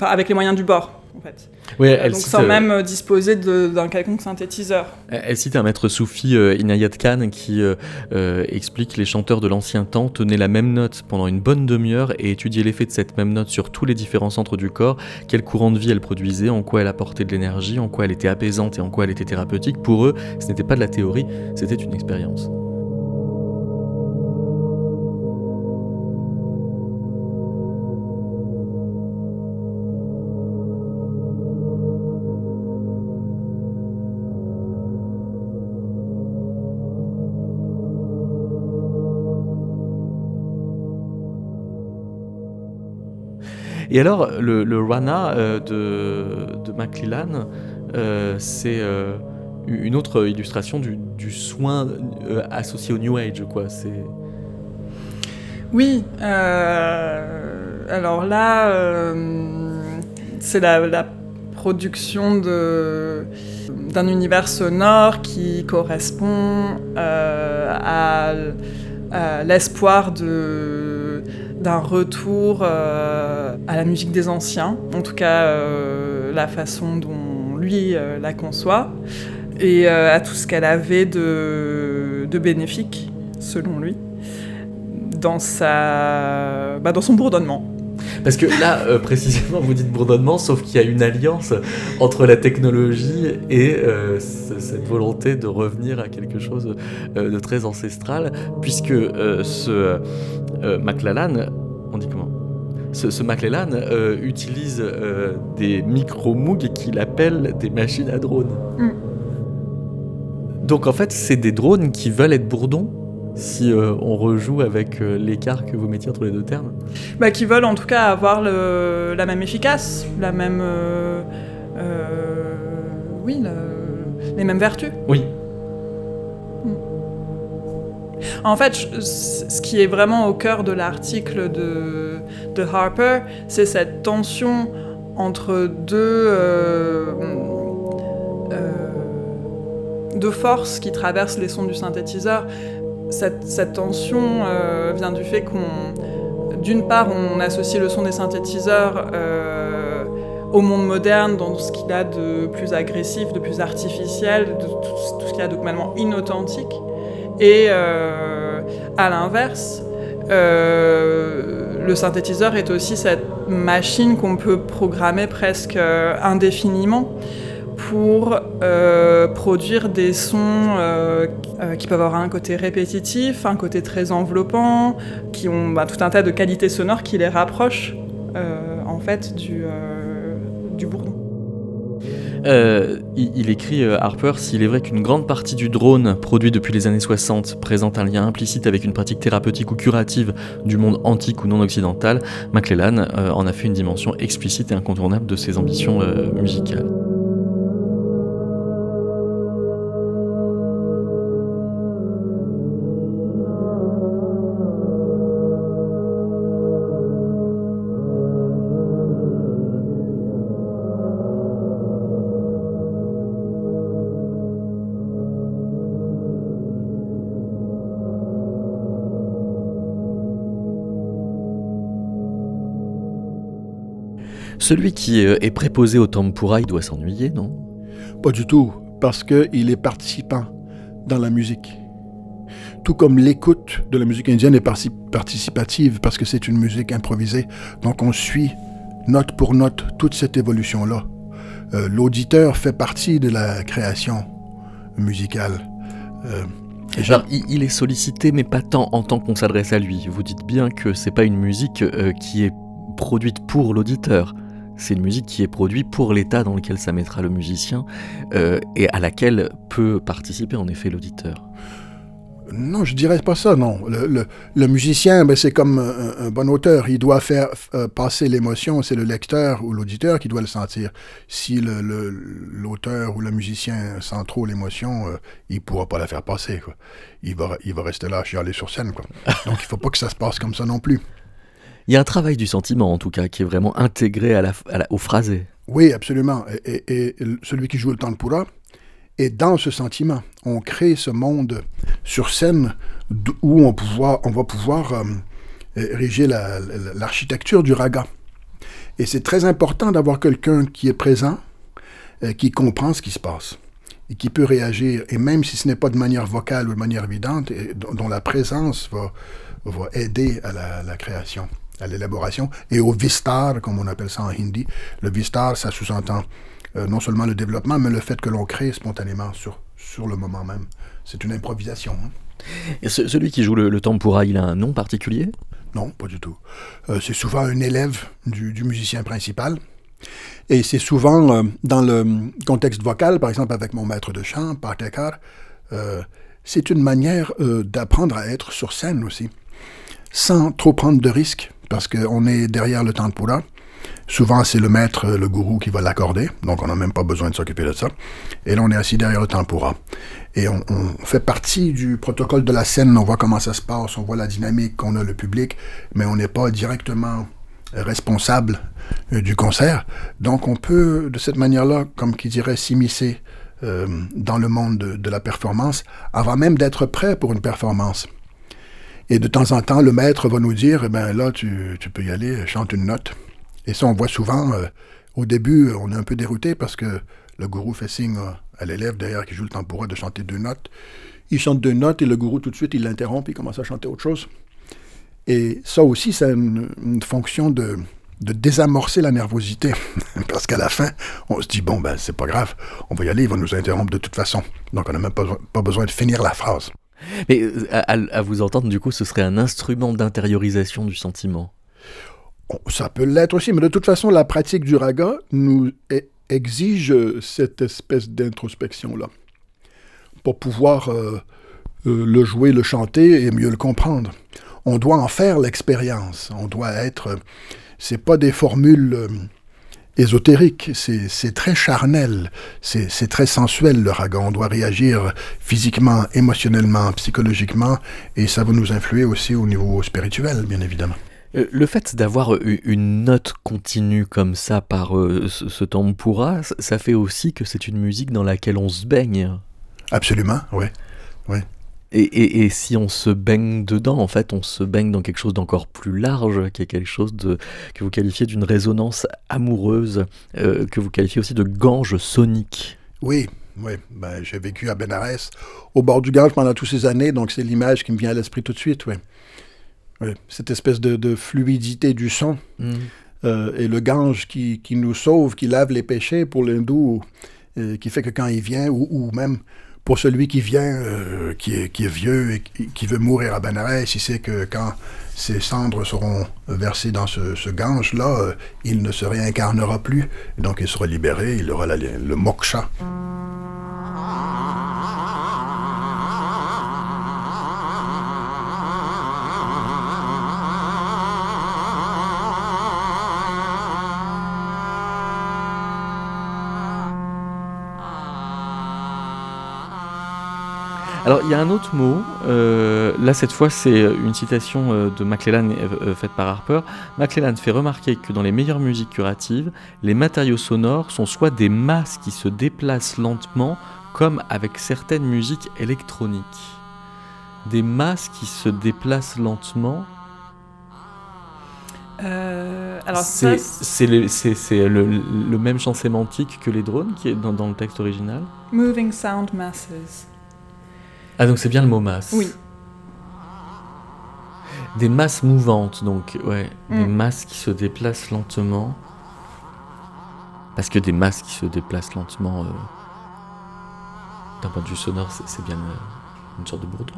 avec les moyens du bord en fait. Oui, elle Donc sans même euh, disposer d'un quelconque synthétiseur. Elle cite un maître soufi, euh, Inayat Khan, qui euh, explique que les chanteurs de l'ancien temps tenaient la même note pendant une bonne demi-heure et étudiaient l'effet de cette même note sur tous les différents centres du corps, quel courant de vie elle produisait, en quoi elle apportait de l'énergie, en quoi elle était apaisante et en quoi elle était thérapeutique. Pour eux, ce n'était pas de la théorie, c'était une expérience. Et alors, le, Rana euh, de, de McClellan, euh, c'est euh, une autre illustration du, soin associé au New Age, quoi. C'est Oui, alors là, c'est la, production d'un univers sonore qui correspond à, l'espoir d'un retour euh, à la musique des anciens, en tout cas euh, la façon dont lui euh, la conçoit, et à tout ce qu'elle avait de, bénéfique, selon lui dans, sa... Bah, dans son bourdonnement. Parce que là, précisément, vous dites bourdonnement, sauf qu'il y a une alliance entre la technologie et cette volonté de revenir à quelque chose de très ancestral, puisque ce McLellan, on dit comment? Ce, ce McLellan euh, utilise des micro-moogs qu'il appelle des machines à drones. Mm. Donc en fait, c'est des drones qui veulent être bourdons si euh, on rejoue avec euh, l'écart que vous mettiez entre les deux termes bah, Qui veulent en tout cas avoir le, la même efficace, la même. Euh, oui, le, les mêmes vertus. Oui. En fait, ce qui est vraiment au cœur de l'article de, Harper, c'est cette tension entre deux, deux forces qui traversent les sons du synthétiseur cette, tension euh, vient du fait qu'on, d'une part, on associe le son des synthétiseurs euh, au monde moderne, dans ce qu'il a de plus agressif, de plus artificiel, de tout, tout ce qu'il a de complètement inauthentique. Et euh, à l'inverse, euh, le synthétiseur est aussi cette machine qu'on peut programmer presque euh, indéfiniment pour produire des sons qui peuvent avoir un côté répétitif, un côté très enveloppant, qui ont bah, tout un tas de qualités sonores qui les rapprochent en fait du, du bourdon. Il, il, écrit Harper S'il est vrai qu'une grande partie du drone produit depuis les années 60 présente un lien implicite avec une pratique thérapeutique ou curative du monde antique ou non occidental, McClellan en a fait une dimension explicite et incontournable de ses ambitions musicales. Celui qui est préposé au tempura, il doit s'ennuyer, non? Pas du tout, parce qu'il est participant dans la musique. Tout comme l'écoute de la musique indienne est participative, parce que c'est une musique improvisée. Donc on suit note pour note toute cette évolution-là. Euh, L'auditeur fait partie de la création musicale. Euh, Alors, il est sollicité, mais pas tant en tant qu'on s'adresse à lui. Vous dites bien que c'est pas une musique euh, qui est produite pour l'auditeur c'est une musique qui est produite pour l'état dans lequel ça mettra le musicien euh, et à laquelle peut participer en effet l'auditeur. Non, je dirais pas ça, non. Le, le, le musicien, ben, c'est comme un, un, bon auteur. Il doit faire euh, passer l'émotion. C'est le lecteur ou l'auditeur qui doit le sentir. Si l'auteur ou le musicien sent trop l'émotion, euh, il pourra pas la faire passer. Quoi. Il, va, il va rester là, chialer sur scène. Quoi. Donc il faut pas que ça se passe comme ça non plus. Il y a un travail du sentiment, en tout cas, qui est vraiment intégré à la, au phrasé. Oui, absolument. Et, celui qui joue le tempura est dans ce sentiment. On crée ce monde sur scène où on, va pouvoir euh, ériger l'architecture la, du raga. Et c'est très important d'avoir quelqu'un qui est présent, euh, qui comprend ce qui se passe et qui peut réagir, et même si ce n'est pas de manière vocale ou de manière évidente, dont la présence va, aider à la création à l'élaboration et au vistar, comme on appelle ça en hindi. Le vistar, ça sous-entend euh, non seulement le développement, mais le fait que l'on crée spontanément sur, sur le moment même. C'est une improvisation. Hein. Et ce, celui qui joue le, le, tempura, il a un nom particulier? Non, pas du tout. Euh, c'est souvent un élève du, du musicien principal. Et c'est souvent euh, dans le contexte vocal, par exemple avec mon maître de chant, Partekar, c'est une manière d'apprendre à être sur scène aussi, sans trop prendre de risques parce qu'on est derrière le tempura. Souvent, c'est le maître, le gourou qui va l'accorder, donc on n'a même pas besoin de s'occuper de ça. Et là, on est assis derrière le tempura. Et on, fait partie du protocole de la scène, on voit comment ça se passe, on voit la dynamique qu'on a le public, mais on n'est pas directement responsable euh, du concert. Donc on peut, de cette manière-là, comme qui dirait, s'immiscer euh, dans le monde de, la performance, avant même d'être prêt pour une performance. Et de temps en temps, le maître va nous dire, eh ben là, tu, peux y aller, chante une note. Et ça, on voit souvent, euh, au début, on est un peu dérouté parce que le gourou fait signe à l'élève derrière qui joue le tambourin de chanter deux notes. Il chante deux notes et le gourou tout de suite, il l'interrompt et il commence à chanter autre chose. Et ça aussi, c'est une, fonction de, désamorcer la nervosité. Parce qu'à la fin, on se dit, bon, ben, c'est pas grave, on va y aller, il va nous interrompre de toute façon. Donc, on n'a même pas, besoin de finir la phrase. Mais euh, à, vous entendre, du coup, ce serait un instrument d'intériorisation du sentiment. Ça peut l'être aussi, mais de toute façon, la pratique du raga nous exige cette espèce d'introspection-là pour pouvoir euh, euh, le jouer, le chanter et mieux le comprendre on doit en faire l'expérience. On doit être. C'est pas des formules ésotériques, c'est très charnel, c'est très sensuel le raga. On doit réagir physiquement, émotionnellement, psychologiquement, et ça va nous influer aussi au niveau spirituel, bien évidemment. Euh, le fait d'avoir une note continue comme ça par euh, ce, ce tempura, ça fait aussi que c'est une musique dans laquelle on se baigne. Absolument, oui. oui. Et, si on se baigne dedans, en fait, on se baigne dans quelque chose d'encore plus large, qui est quelque chose de, que vous qualifiez d'une résonance amoureuse, euh, que vous qualifiez aussi de gange sonique. Oui, oui. Ben, j'ai vécu à Benares, au bord du Gange pendant toutes ces années, donc c'est l'image qui me vient à l'esprit tout de suite, oui. Cette espèce de, fluidité du son. Mm. Euh, et le Gange qui, nous sauve, qui lave les péchés pour l'hindou, euh, qui fait que quand il vient, ou, ou même pour celui qui vient, euh, qui, est, vieux et qui veut mourir à Benares, il sait que quand ses cendres seront versées dans ce, gange-là, euh, il ne se réincarnera plus. Donc il sera libéré, il aura le moksha. Alors, il y a un autre mot. Euh, là, cette fois, c'est une citation euh, de McClellan euh, faite par Harper. McClellan fait remarquer que dans les meilleures musiques curatives, les matériaux sonores sont soit des masses qui se déplacent lentement, comme avec certaines musiques électroniques. Des masses qui se déplacent lentement. c'est le, le, même champ sémantique que les drones qui est dans, dans le texte original? Moving sound masses. Ah, donc c'est bien le mot masse. Oui. Des masses mouvantes, donc, ouais. Des mm. masses qui se déplacent lentement. Parce que des masses qui se déplacent lentement, euh, d'un point de vue sonore, c'est bien euh, une sorte de bourdon.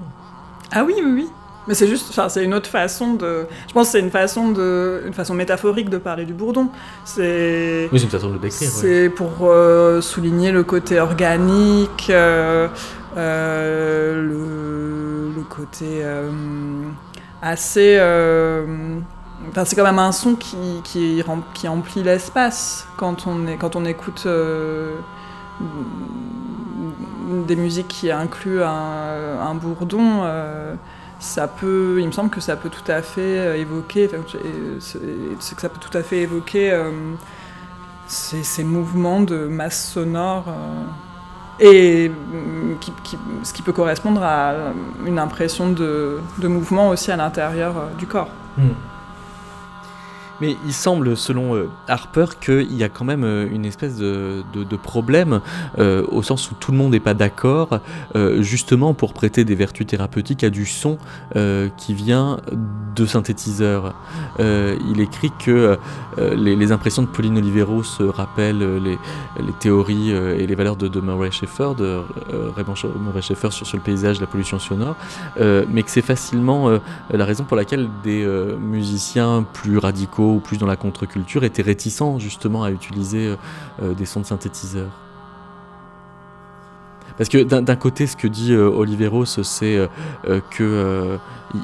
Ah oui, oui, oui. Mais c'est juste, enfin, c'est une autre façon de. Je pense que c'est une façon de, une façon métaphorique de parler du bourdon. C'est. Oui, c'est une façon de le décrire. C'est pour euh, souligner le côté organique, euh, le, côté euh, assez. Euh, enfin, c'est quand même un son qui, qui, qui emplit l'espace quand on, écoute des musiques qui incluent un, bourdon. ça peut, il me semble que ça peut tout à fait évoquer, c'est que ces, mouvements de masse sonore et mm, ce qui peut correspondre à une impression de, mouvement aussi à l'intérieur euh, du corps. Hmm. Mais il semble, selon euh, Harper, qu'il y a quand même euh, une espèce de, problème, euh, au sens où tout le monde n'est pas d'accord, justement pour prêter des vertus thérapeutiques à du son qui vient de synthétiseurs. il écrit que les, impressions de Pauline Olivero se rappellent les, théories et les valeurs de, Murray Schaeffer, de Raymond Murray Schaeffer sur, sur, le paysage, la pollution sonore, mais que c'est facilement la raison pour laquelle des musiciens plus radicaux ou plus dans la contre-culture étaient réticents justement à utiliser euh, euh, des sons de synthétiseurs. Parce que d'un côté, ce que dit Oliveros, c'est que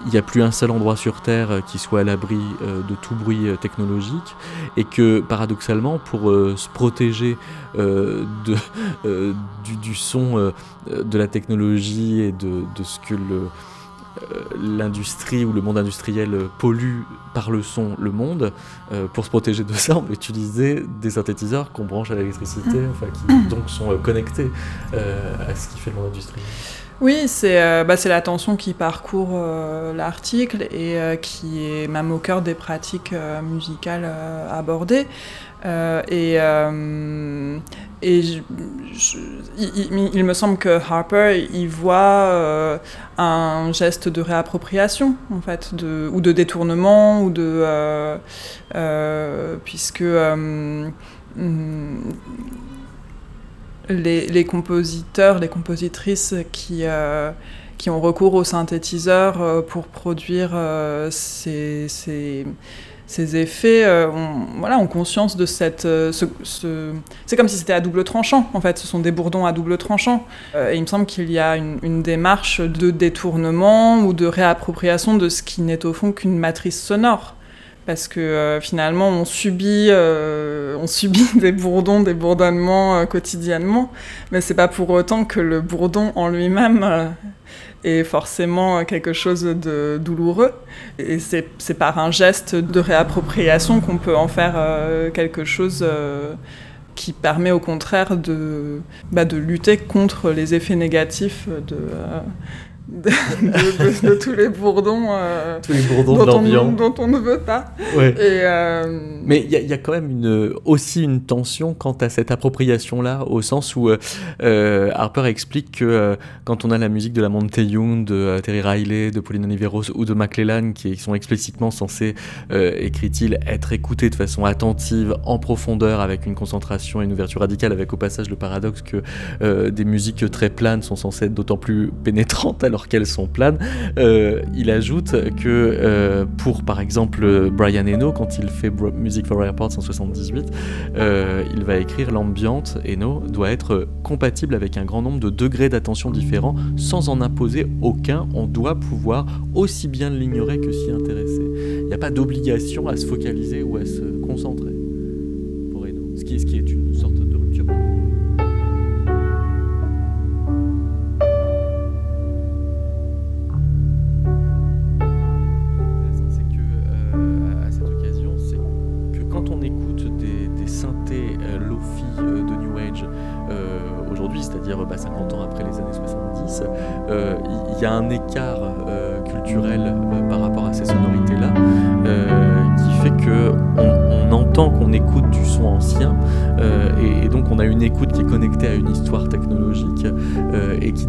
il n'y a plus un seul endroit sur Terre qui soit à l'abri de tout bruit technologique, et que paradoxalement, pour se protéger de, du, son de la technologie et de, de ce que euh, l'industrie ou le monde industriel pollue par le son le monde, euh, pour se protéger de ça, on va utiliser des synthétiseurs qu'on branche à l'électricité, mm. enfin, qui donc sont euh, connectés à ce qui fait le monde industriel. Oui, c'est bah, la tension qui parcourt l'article et qui est même au cœur des pratiques musicales abordées. Et, et il, me semble que Harper, il voit euh, un geste de réappropriation, en fait, de, ou de détournement, ou de. Euh, euh, puisque. Hmm, les, les, compositeurs, les compositrices qui, qui ont recours aux synthétiseurs pour produire ces ces effets euh, ont, voilà, ont conscience de cette... Euh, ce, C'est comme si c'était à double tranchant, en fait. Ce sont des bourdons à double tranchant. Euh, et il me semble qu'il y a une, démarche de détournement ou de réappropriation de ce qui n'est au fond qu'une matrice sonore. Parce que finalement, on subit, on subit des bourdons, des bourdonnements quotidiennement, mais c'est pas pour autant que le bourdon en lui-même est forcément quelque chose de douloureux. Et c'est par un geste de réappropriation qu'on peut en faire euh, quelque chose euh, qui permet au contraire de, bah, de lutter contre les effets négatifs de, euh, de, tous les bourdons, euh, tous les bourdons dont, on, dont, on, ne veut pas. Et, euh, Mais il y, a quand même une, aussi une tension quant à cette appropriation-là, au sens où euh, Harper explique que quand on a la musique de la Monte Young, de Terry Riley, de Pauline Oliveros ou de McClellan, qui sont explicitement censés, écrit-il, être écoutés de façon attentive, en profondeur, avec une concentration et une ouverture radicale, avec au passage le paradoxe que des musiques très planes sont censées être d'autant plus pénétrantes alors qu'elles sont planes. Euh, il ajoute que euh, pour par exemple Brian Eno, quand il fait Music for Airports en 78, euh, il va écrire l'ambiante Eno doit être compatible avec un grand nombre de degrés d'attention différents sans en imposer aucun. On doit pouvoir aussi bien l'ignorer que s'y intéresser. Il n'y a pas d'obligation à se focaliser ou à se concentrer pour Eno, ce qui, ce qui est une sorte de rupture. c'est-à-dire 50 ans après les années 70, euh, il y a un écart euh, culturel euh, par rapport à ces sonorités-là qui fait que on, entend qu'on écoute du son ancien et, donc on a une écoute qui est connectée à une histoire technologique et qui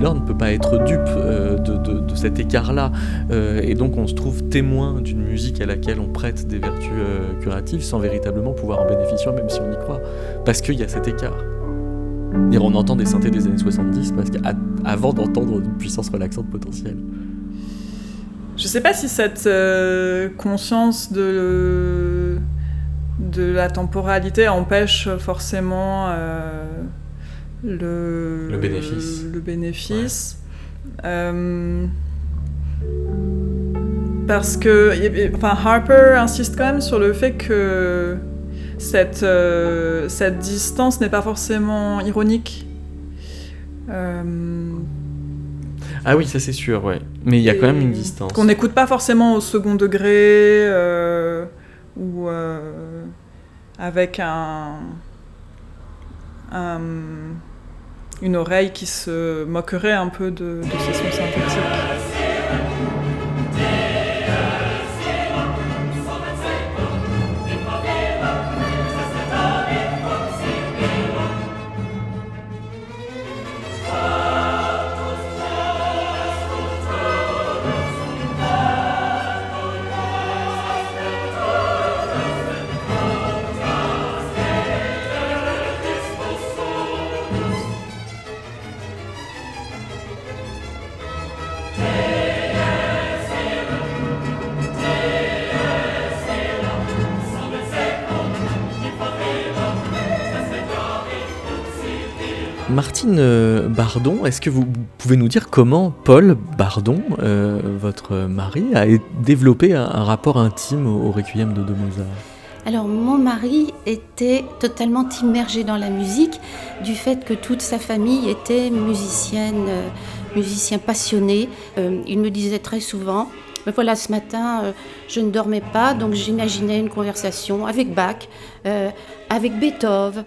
lors ne peut pas être dupe de, cet écart-là. et donc on se trouve témoin d'une musique à laquelle on prête des vertus curatives sans véritablement pouvoir en bénéficier, même si on y croit, parce qu'il y a cet écart on entend des synthés des années 70 parce qu'avant d'entendre une puissance relaxante potentielle. Je sais pas si cette euh, conscience de, de la temporalité empêche forcément euh, le, le bénéfice. Le, bénéfice. Euh, parce que enfin, Harper insiste quand même sur le fait que cette, euh, cette distance n'est pas forcément ironique. Euh, ah oui, ça c'est sûr, ouais. Mais il y a quand même une distance. Qu'on n'écoute pas forcément au second degré euh, ou avec un, une oreille qui se moquerait un peu de, de ces sons synthétiques. Martine euh, Bardon, est-ce que vous pouvez nous dire comment Paul Bardon, euh, votre mari, a développé un, rapport intime au, Requiem de, de Mozart alors mon mari était totalement immergé dans la musique du fait que toute sa famille était musicienne, euh, musicien passionné. il me disait très souvent, mais voilà, ce matin, je ne dormais pas, donc j'imaginais une conversation avec Bach, avec Beethoven,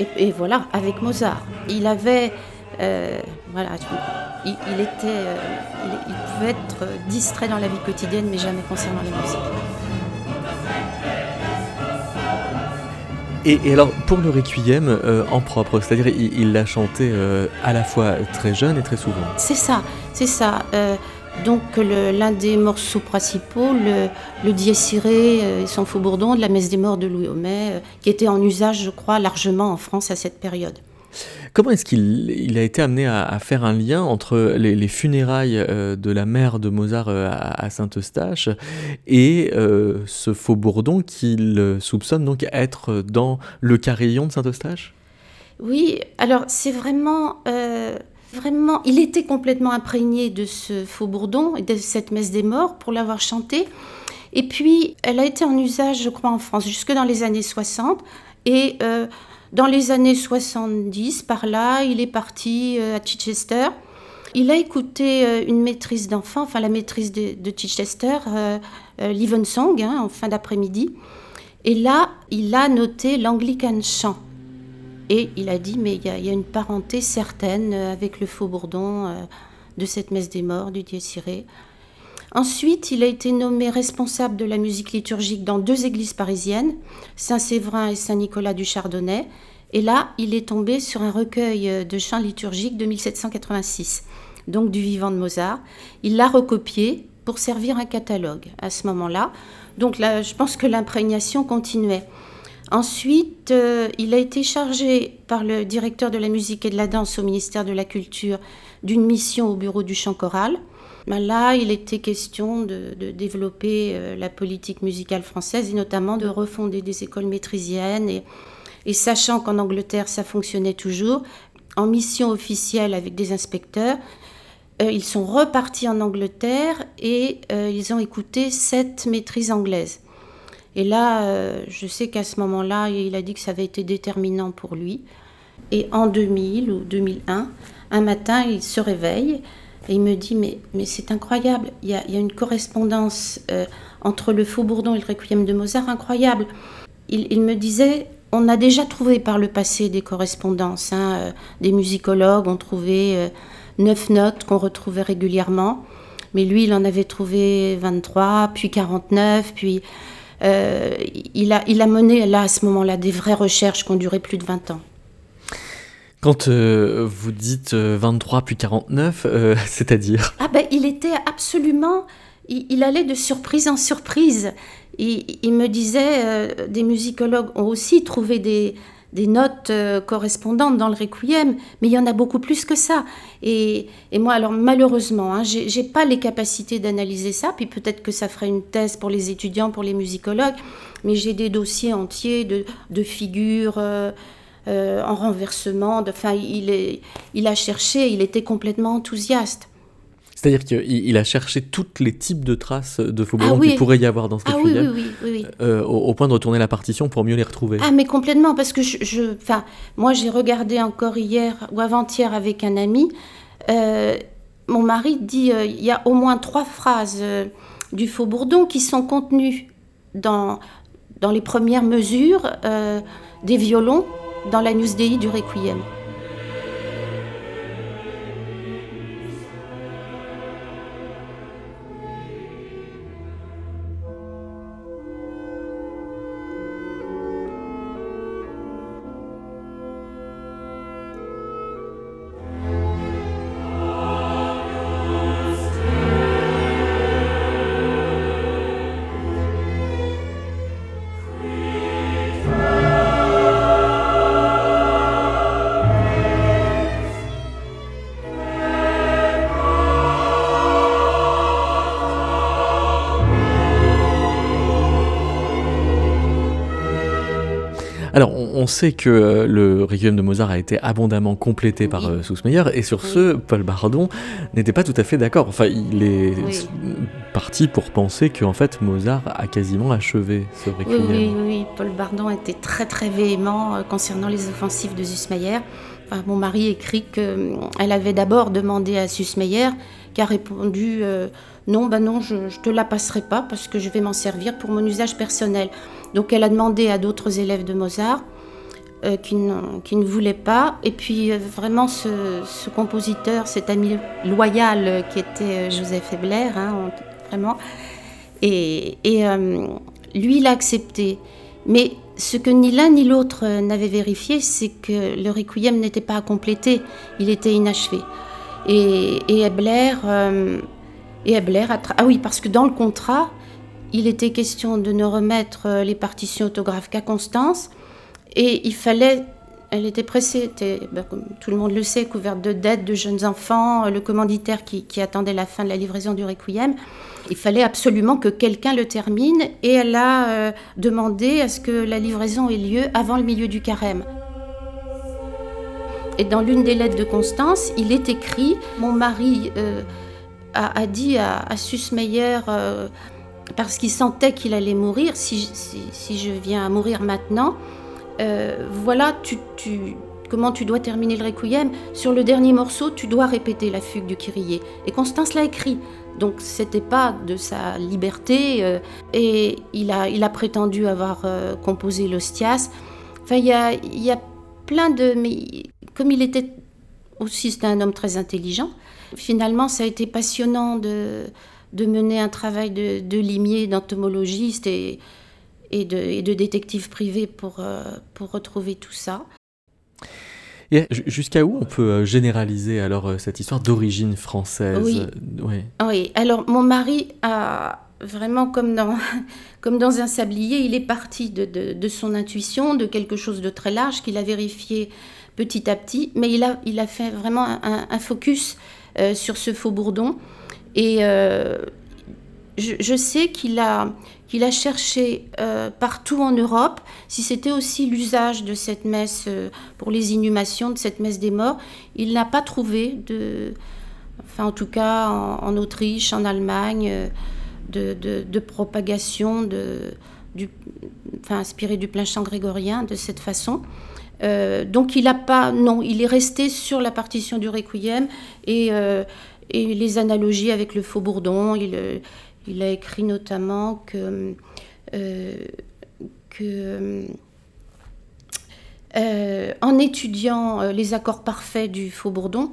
euh, et, voilà, avec Mozart. Il avait. Euh, voilà, il, était, euh, il, pouvait être distrait dans la vie quotidienne, mais jamais concernant les musiques. Et, alors, pour le Requiem en propre, c'est-à-dire il l'a chanté à la fois très jeune et très souvent. C'est ça, c'est ça. Donc l'un des morceaux principaux, le, le Dies Irae et son faux bourdon de la messe des morts de Louis Homais, euh, qui était en usage, je crois, largement en France à cette période. Comment est-ce qu'il a été amené à, faire un lien entre les, funérailles euh, de la mère de Mozart euh, à, Saint-Eustache et ce faux bourdon qu'il soupçonne donc être dans le carillon de Saint-Eustache? Oui, alors c'est vraiment Vraiment, il était complètement imprégné de ce faux bourdon et de cette messe des morts pour l'avoir chanté. Et puis, elle a été en usage, je crois, en France jusque dans les années 60. Et euh, dans les années 70, par là, il est parti euh, à Chichester. Il a écouté euh, une maîtrise d'enfant, enfin la maîtrise de, Chichester, Livensong, hein, en fin d'après-midi. Et là, il a noté l'Anglican chant. Et il a dit, mais il y, a une parenté certaine euh, avec le faux bourdon euh, de cette messe des morts, du Dieu ciré. Ensuite, il a été nommé responsable de la musique liturgique dans deux églises parisiennes, Saint-Séverin et Saint-Nicolas du Chardonnay. Et là, il est tombé sur un recueil euh, de chants liturgiques de 1786, donc du vivant de Mozart. Il l'a recopié pour servir un catalogue à ce moment-là. Donc là, je pense que l'imprégnation continuait. Ensuite, euh, il a été chargé par le directeur de la musique et de la danse au ministère de la Culture d'une mission au bureau du chant choral. Ben là, il était question de, développer euh, la politique musicale française et notamment de refonder des écoles maîtrisiennes. Et, sachant qu'en Angleterre, ça fonctionnait toujours, en mission officielle avec des inspecteurs, euh, ils sont repartis en Angleterre et ils ont écouté sept maîtrises anglaises. Et là, euh, je sais qu'à ce moment-là, il a dit que ça avait été déterminant pour lui. Et en 2000 ou 2001, un matin, il se réveille et il me dit Mais, mais c'est incroyable, il y, a, une correspondance euh, entre le Faux Bourdon et le Requiem de Mozart incroyable. Il, me disait On a déjà trouvé par le passé des correspondances. Hein, euh, des musicologues ont trouvé neuf notes qu'on retrouvait régulièrement. Mais lui, il en avait trouvé 23, puis 49, puis. Euh, il, a, il a mené là à ce moment-là des vraies recherches qui ont duré plus de 20 ans. Quand euh, vous dites 23 euh, puis 49, c'est-à-dire Ah ben il était absolument... Il, allait de surprise en surprise. Il, il me disait, des musicologues ont aussi trouvé des, des notes euh, correspondantes dans le requiem, mais il y en a beaucoup plus que ça. Et, moi, alors malheureusement, hein, je n'ai pas les capacités d'analyser ça, puis peut-être que ça ferait une thèse pour les étudiants, pour les musicologues, mais j'ai des dossiers entiers de, figures euh, euh, en renversement. Enfin, il a cherché, il était complètement enthousiaste. C'est-à-dire qu'il a cherché tous les types de traces de Faubourg ah qu'il pourrait y avoir dans ce ah, oui, oui, oui, euh, au, point de retourner la partition pour mieux les retrouver. Ah mais complètement, parce que je, enfin, moi j'ai regardé encore hier ou avant-hier avec un ami, euh, mon mari dit euh, il y a au moins trois phrases du Faubourdon qui sont contenues dans, dans les premières mesures des violons dans la News Dei du Requiem. Sait que euh, le Requiem de Mozart a été abondamment complété par euh, Soussmeyer, et sur ce, Paul Bardon n'était pas tout à fait d'accord. Enfin, il est parti pour penser qu'en fait, Mozart a quasiment achevé ce Requiem. Oui, oui, Paul Bardon était très très véhément euh, concernant les offensives de Zussmeyer. mon mari écrit qu'elle avait d'abord demandé à Zussmeyer, qui a répondu non, ben non, je ne te la passerai pas parce que je vais m'en servir pour mon usage personnel. Donc elle a demandé à d'autres élèves de Mozart euh, qui, ne, voulaient pas. Et puis euh, vraiment ce, compositeur, cet ami loyal euh, qui était Joseph Ebler, hein, vraiment, et, lui il a accepté. Mais ce que ni l'un ni l'autre n'avait vérifié, c'est que le requiem n'était pas à compléter, il était inachevé. Et, et Ebler, et ah oui, parce que dans le contrat, il était question de ne remettre les partitions autographes qu'à Constance. Et il fallait. Elle était pressée, ben, comme tout le monde le sait, couverte de dettes, de jeunes enfants, euh, le commanditaire qui, attendait la fin de la livraison du requiem. Il fallait absolument que quelqu'un le termine et elle a euh, demandé à ce que la livraison ait lieu avant le milieu du carême. Et dans l'une des lettres de Constance, il est écrit Mon mari a, dit à, à Susmeyer parce qu'il sentait qu'il allait mourir, si, je viens à mourir maintenant, euh, voilà tu, comment tu dois terminer le requiem. Sur le dernier morceau, tu dois répéter la fugue du Kyrie. Et Constance l'a écrit. Donc c'était pas de sa liberté. Euh, et il a, il a prétendu avoir euh, composé l'Ostias. Enfin, il y a, plein de... Mais comme il était aussi, un homme très intelligent, finalement, ça a été passionnant de de mener un travail de, limier, d'entomologiste et, et, de, et, de, détective privé pour, euh, pour retrouver tout ça. Jusqu'à où on peut euh, généraliser alors euh, cette histoire d'origine française? Oui. oui. alors mon mari a vraiment comme dans, comme dans un sablier, il est parti de, de, son intuition, de quelque chose de très large qu'il a vérifié petit à petit, mais il a, il a fait vraiment un, focus sur ce faux bourdon et euh, je, sais qu'il a, qu'il a cherché euh, partout en Europe si c'était aussi l'usage de cette messe euh, pour les inhumations, de cette messe des morts. Il n'a pas trouvé, de, enfin en tout cas en, Autriche, en Allemagne, de, de, propagation, de, du, enfin du plein chant grégorien de cette façon. donc il n'a pas, non, il est resté sur la partition du requiem et les analogies avec le faux bourdon. Euh, il a écrit notamment que, euh, euh, en étudiant les accords parfaits du faux bourdon,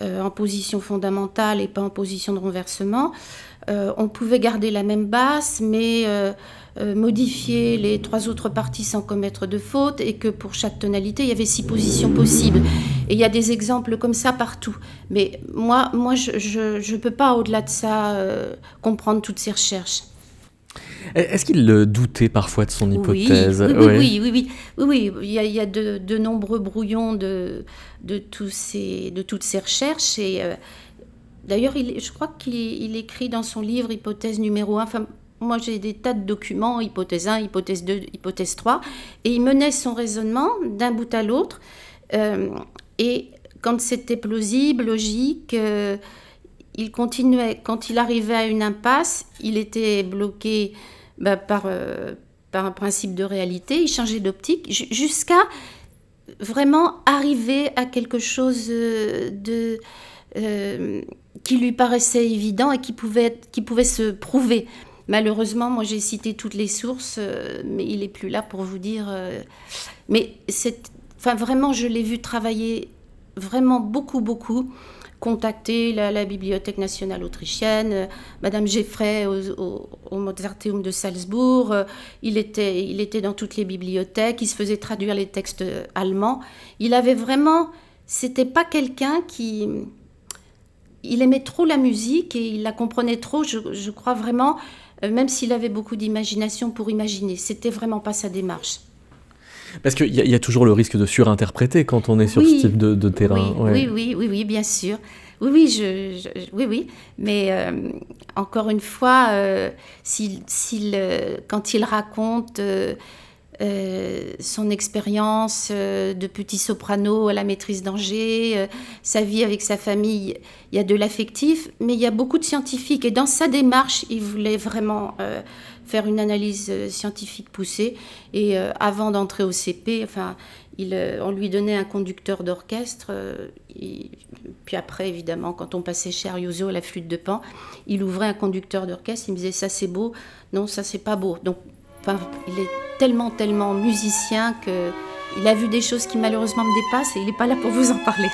en position fondamentale et pas en position de renversement, on pouvait garder la même basse, mais euh, modifier les trois autres parties sans commettre de faute et que pour chaque tonalité, il y avait six positions possibles. Et il y a des exemples comme ça partout. Mais moi, moi je ne peux pas, au-delà de ça, euh, comprendre toutes ces recherches. Est-ce qu'il doutait parfois de son hypothèse Oui, oui, oui, oui, oui, Il y a, de, nombreux brouillons de, de, tous ces, de toutes ces recherches. Et euh, d'ailleurs, je crois qu'il écrit dans son livre Hypothèse numéro 1, moi, j'ai des tas de documents, hypothèse 1, hypothèse 2, hypothèse 3, et il menait son raisonnement d'un bout à l'autre. Euh, et quand c'était plausible, logique, euh, il continuait. Quand il arrivait à une impasse, il était bloqué bah, par, euh, par un principe de réalité, il changeait d'optique, jusqu'à vraiment arriver à quelque chose qui lui paraissait évident et qui pouvait se prouver. Malheureusement, moi j'ai cité toutes les sources, euh, mais il n'est plus là pour vous dire. Euh, mais c'est, enfin vraiment, je l'ai vu travailler vraiment beaucoup, beaucoup. Contacter la, Bibliothèque nationale autrichienne, euh, Madame Geffray au, Mozarteum de Salzbourg. il, était, il était dans toutes les bibliothèques, il se faisait traduire les textes allemands. Il avait vraiment. C'était pas quelqu'un qui. Il aimait trop la musique et il la comprenait trop, je crois vraiment. Euh, même s'il avait beaucoup d'imagination pour imaginer. C'était vraiment pas sa démarche. Parce qu'il y, a toujours le risque de surinterpréter quand on est sur ce type de, terrain. Oui, oui, oui, oui, bien sûr. Oui, oui, je, oui, oui. Mais euh, encore une fois, euh, quand il raconte euh, son expérience euh, de petit soprano à la maîtrise d'Angers, euh, sa vie avec sa famille. Il y a de l'affectif, mais il y a beaucoup de scientifiques. Et dans sa démarche, il voulait vraiment faire une analyse scientifique poussée. Et avant d'entrer au CP, enfin, on lui donnait un conducteur d'orchestre. puis après, évidemment, quand on passait chez Arioso à la flûte de Pan, il ouvrait un conducteur d'orchestre. Il me disait ça c'est beau, non ça c'est pas beau. Donc il est tellement, tellement musicien qu'il a vu des choses qui malheureusement me dépassent et il n'est pas là pour vous en parler.